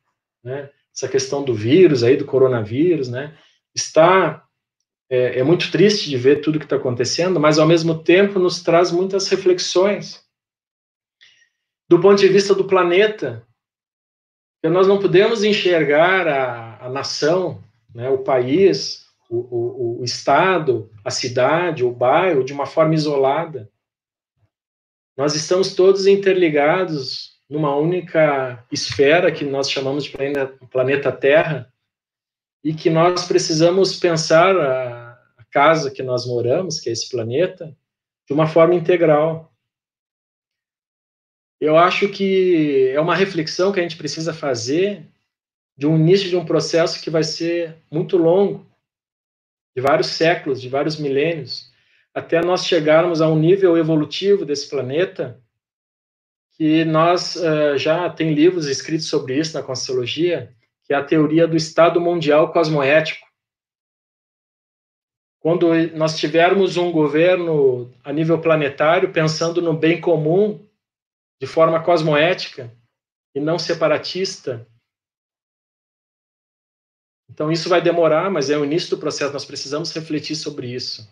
né? essa questão do vírus aí, do coronavírus, né? está é, é, muito triste de ver tudo que está acontecendo, mas ao mesmo tempo nos traz muitas reflexões do ponto de vista do planeta, nós não podemos enxergar a, a nação, né, o país, o, o, o estado, a cidade, o bairro de uma forma isolada. Nós estamos todos interligados numa única esfera que nós chamamos de planeta Terra e que nós precisamos pensar a, a casa que nós moramos, que é esse planeta, de uma forma integral. Eu acho que é uma reflexão que a gente precisa fazer de um início de um processo que vai ser muito longo, de vários séculos, de vários milênios, até nós chegarmos a um nível evolutivo desse planeta que nós uh, já tem livros escritos sobre isso na Conscienciologia, que é a teoria do estado mundial cosmoético. Quando nós tivermos um governo a nível planetário pensando no bem comum de forma cosmoética e não separatista, então, isso vai demorar, mas é o início do processo, nós precisamos refletir sobre isso.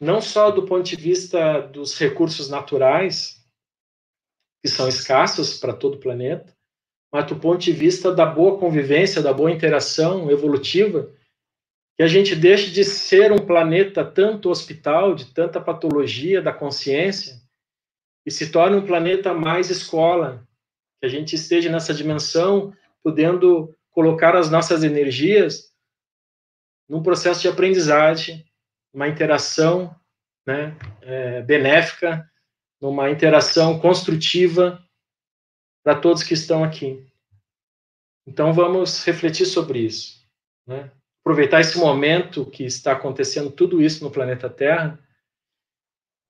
Não só do ponto de vista dos recursos naturais, que são escassos para todo o planeta, mas do ponto de vista da boa convivência, da boa interação evolutiva, que a gente deixe de ser um planeta tanto hospital, de tanta patologia da consciência, e se torne um planeta mais escola, que a gente esteja nessa dimensão, podendo colocar as nossas energias num processo de aprendizagem, uma interação né, é, benéfica, numa interação construtiva para todos que estão aqui. Então vamos refletir sobre isso, né? aproveitar esse momento que está acontecendo tudo isso no planeta Terra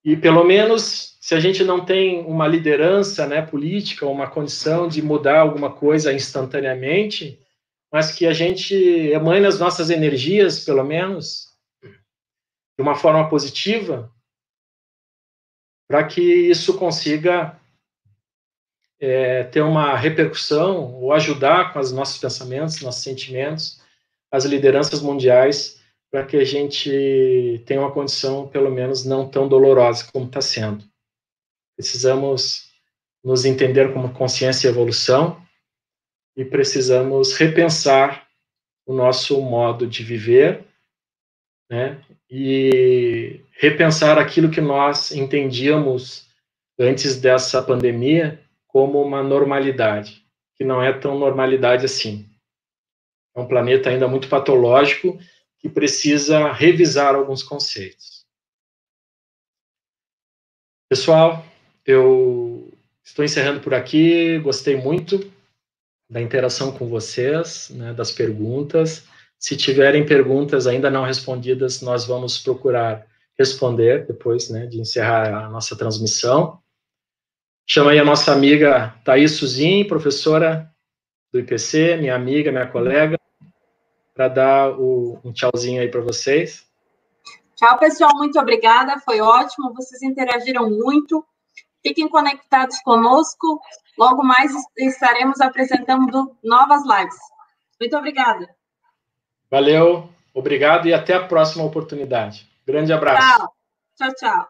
e pelo menos se a gente não tem uma liderança, né, política, uma condição de mudar alguma coisa instantaneamente, mas que a gente emane as nossas energias, pelo menos, de uma forma positiva, para que isso consiga é, ter uma repercussão ou ajudar com os nossos pensamentos, nossos sentimentos, as lideranças mundiais, para que a gente tenha uma condição, pelo menos, não tão dolorosa como está sendo. Precisamos nos entender como consciência e evolução, e precisamos repensar o nosso modo de viver, né? E repensar aquilo que nós entendíamos antes dessa pandemia como uma normalidade, que não é tão normalidade assim. É um planeta ainda muito patológico que precisa revisar alguns conceitos. Pessoal, eu estou encerrando por aqui, gostei muito da interação com vocês, né, das perguntas. Se tiverem perguntas ainda não respondidas, nós vamos procurar responder depois né, de encerrar a nossa transmissão. Chama aí a nossa amiga Thaís Suzin, professora do IPC, minha amiga, minha colega, para dar o, um tchauzinho aí para vocês. Tchau, pessoal. Muito obrigada. Foi ótimo. Vocês interagiram muito. Fiquem conectados conosco. Logo mais estaremos apresentando novas lives. Muito obrigada. Valeu, obrigado e até a próxima oportunidade. Grande abraço. Tchau, tchau. tchau.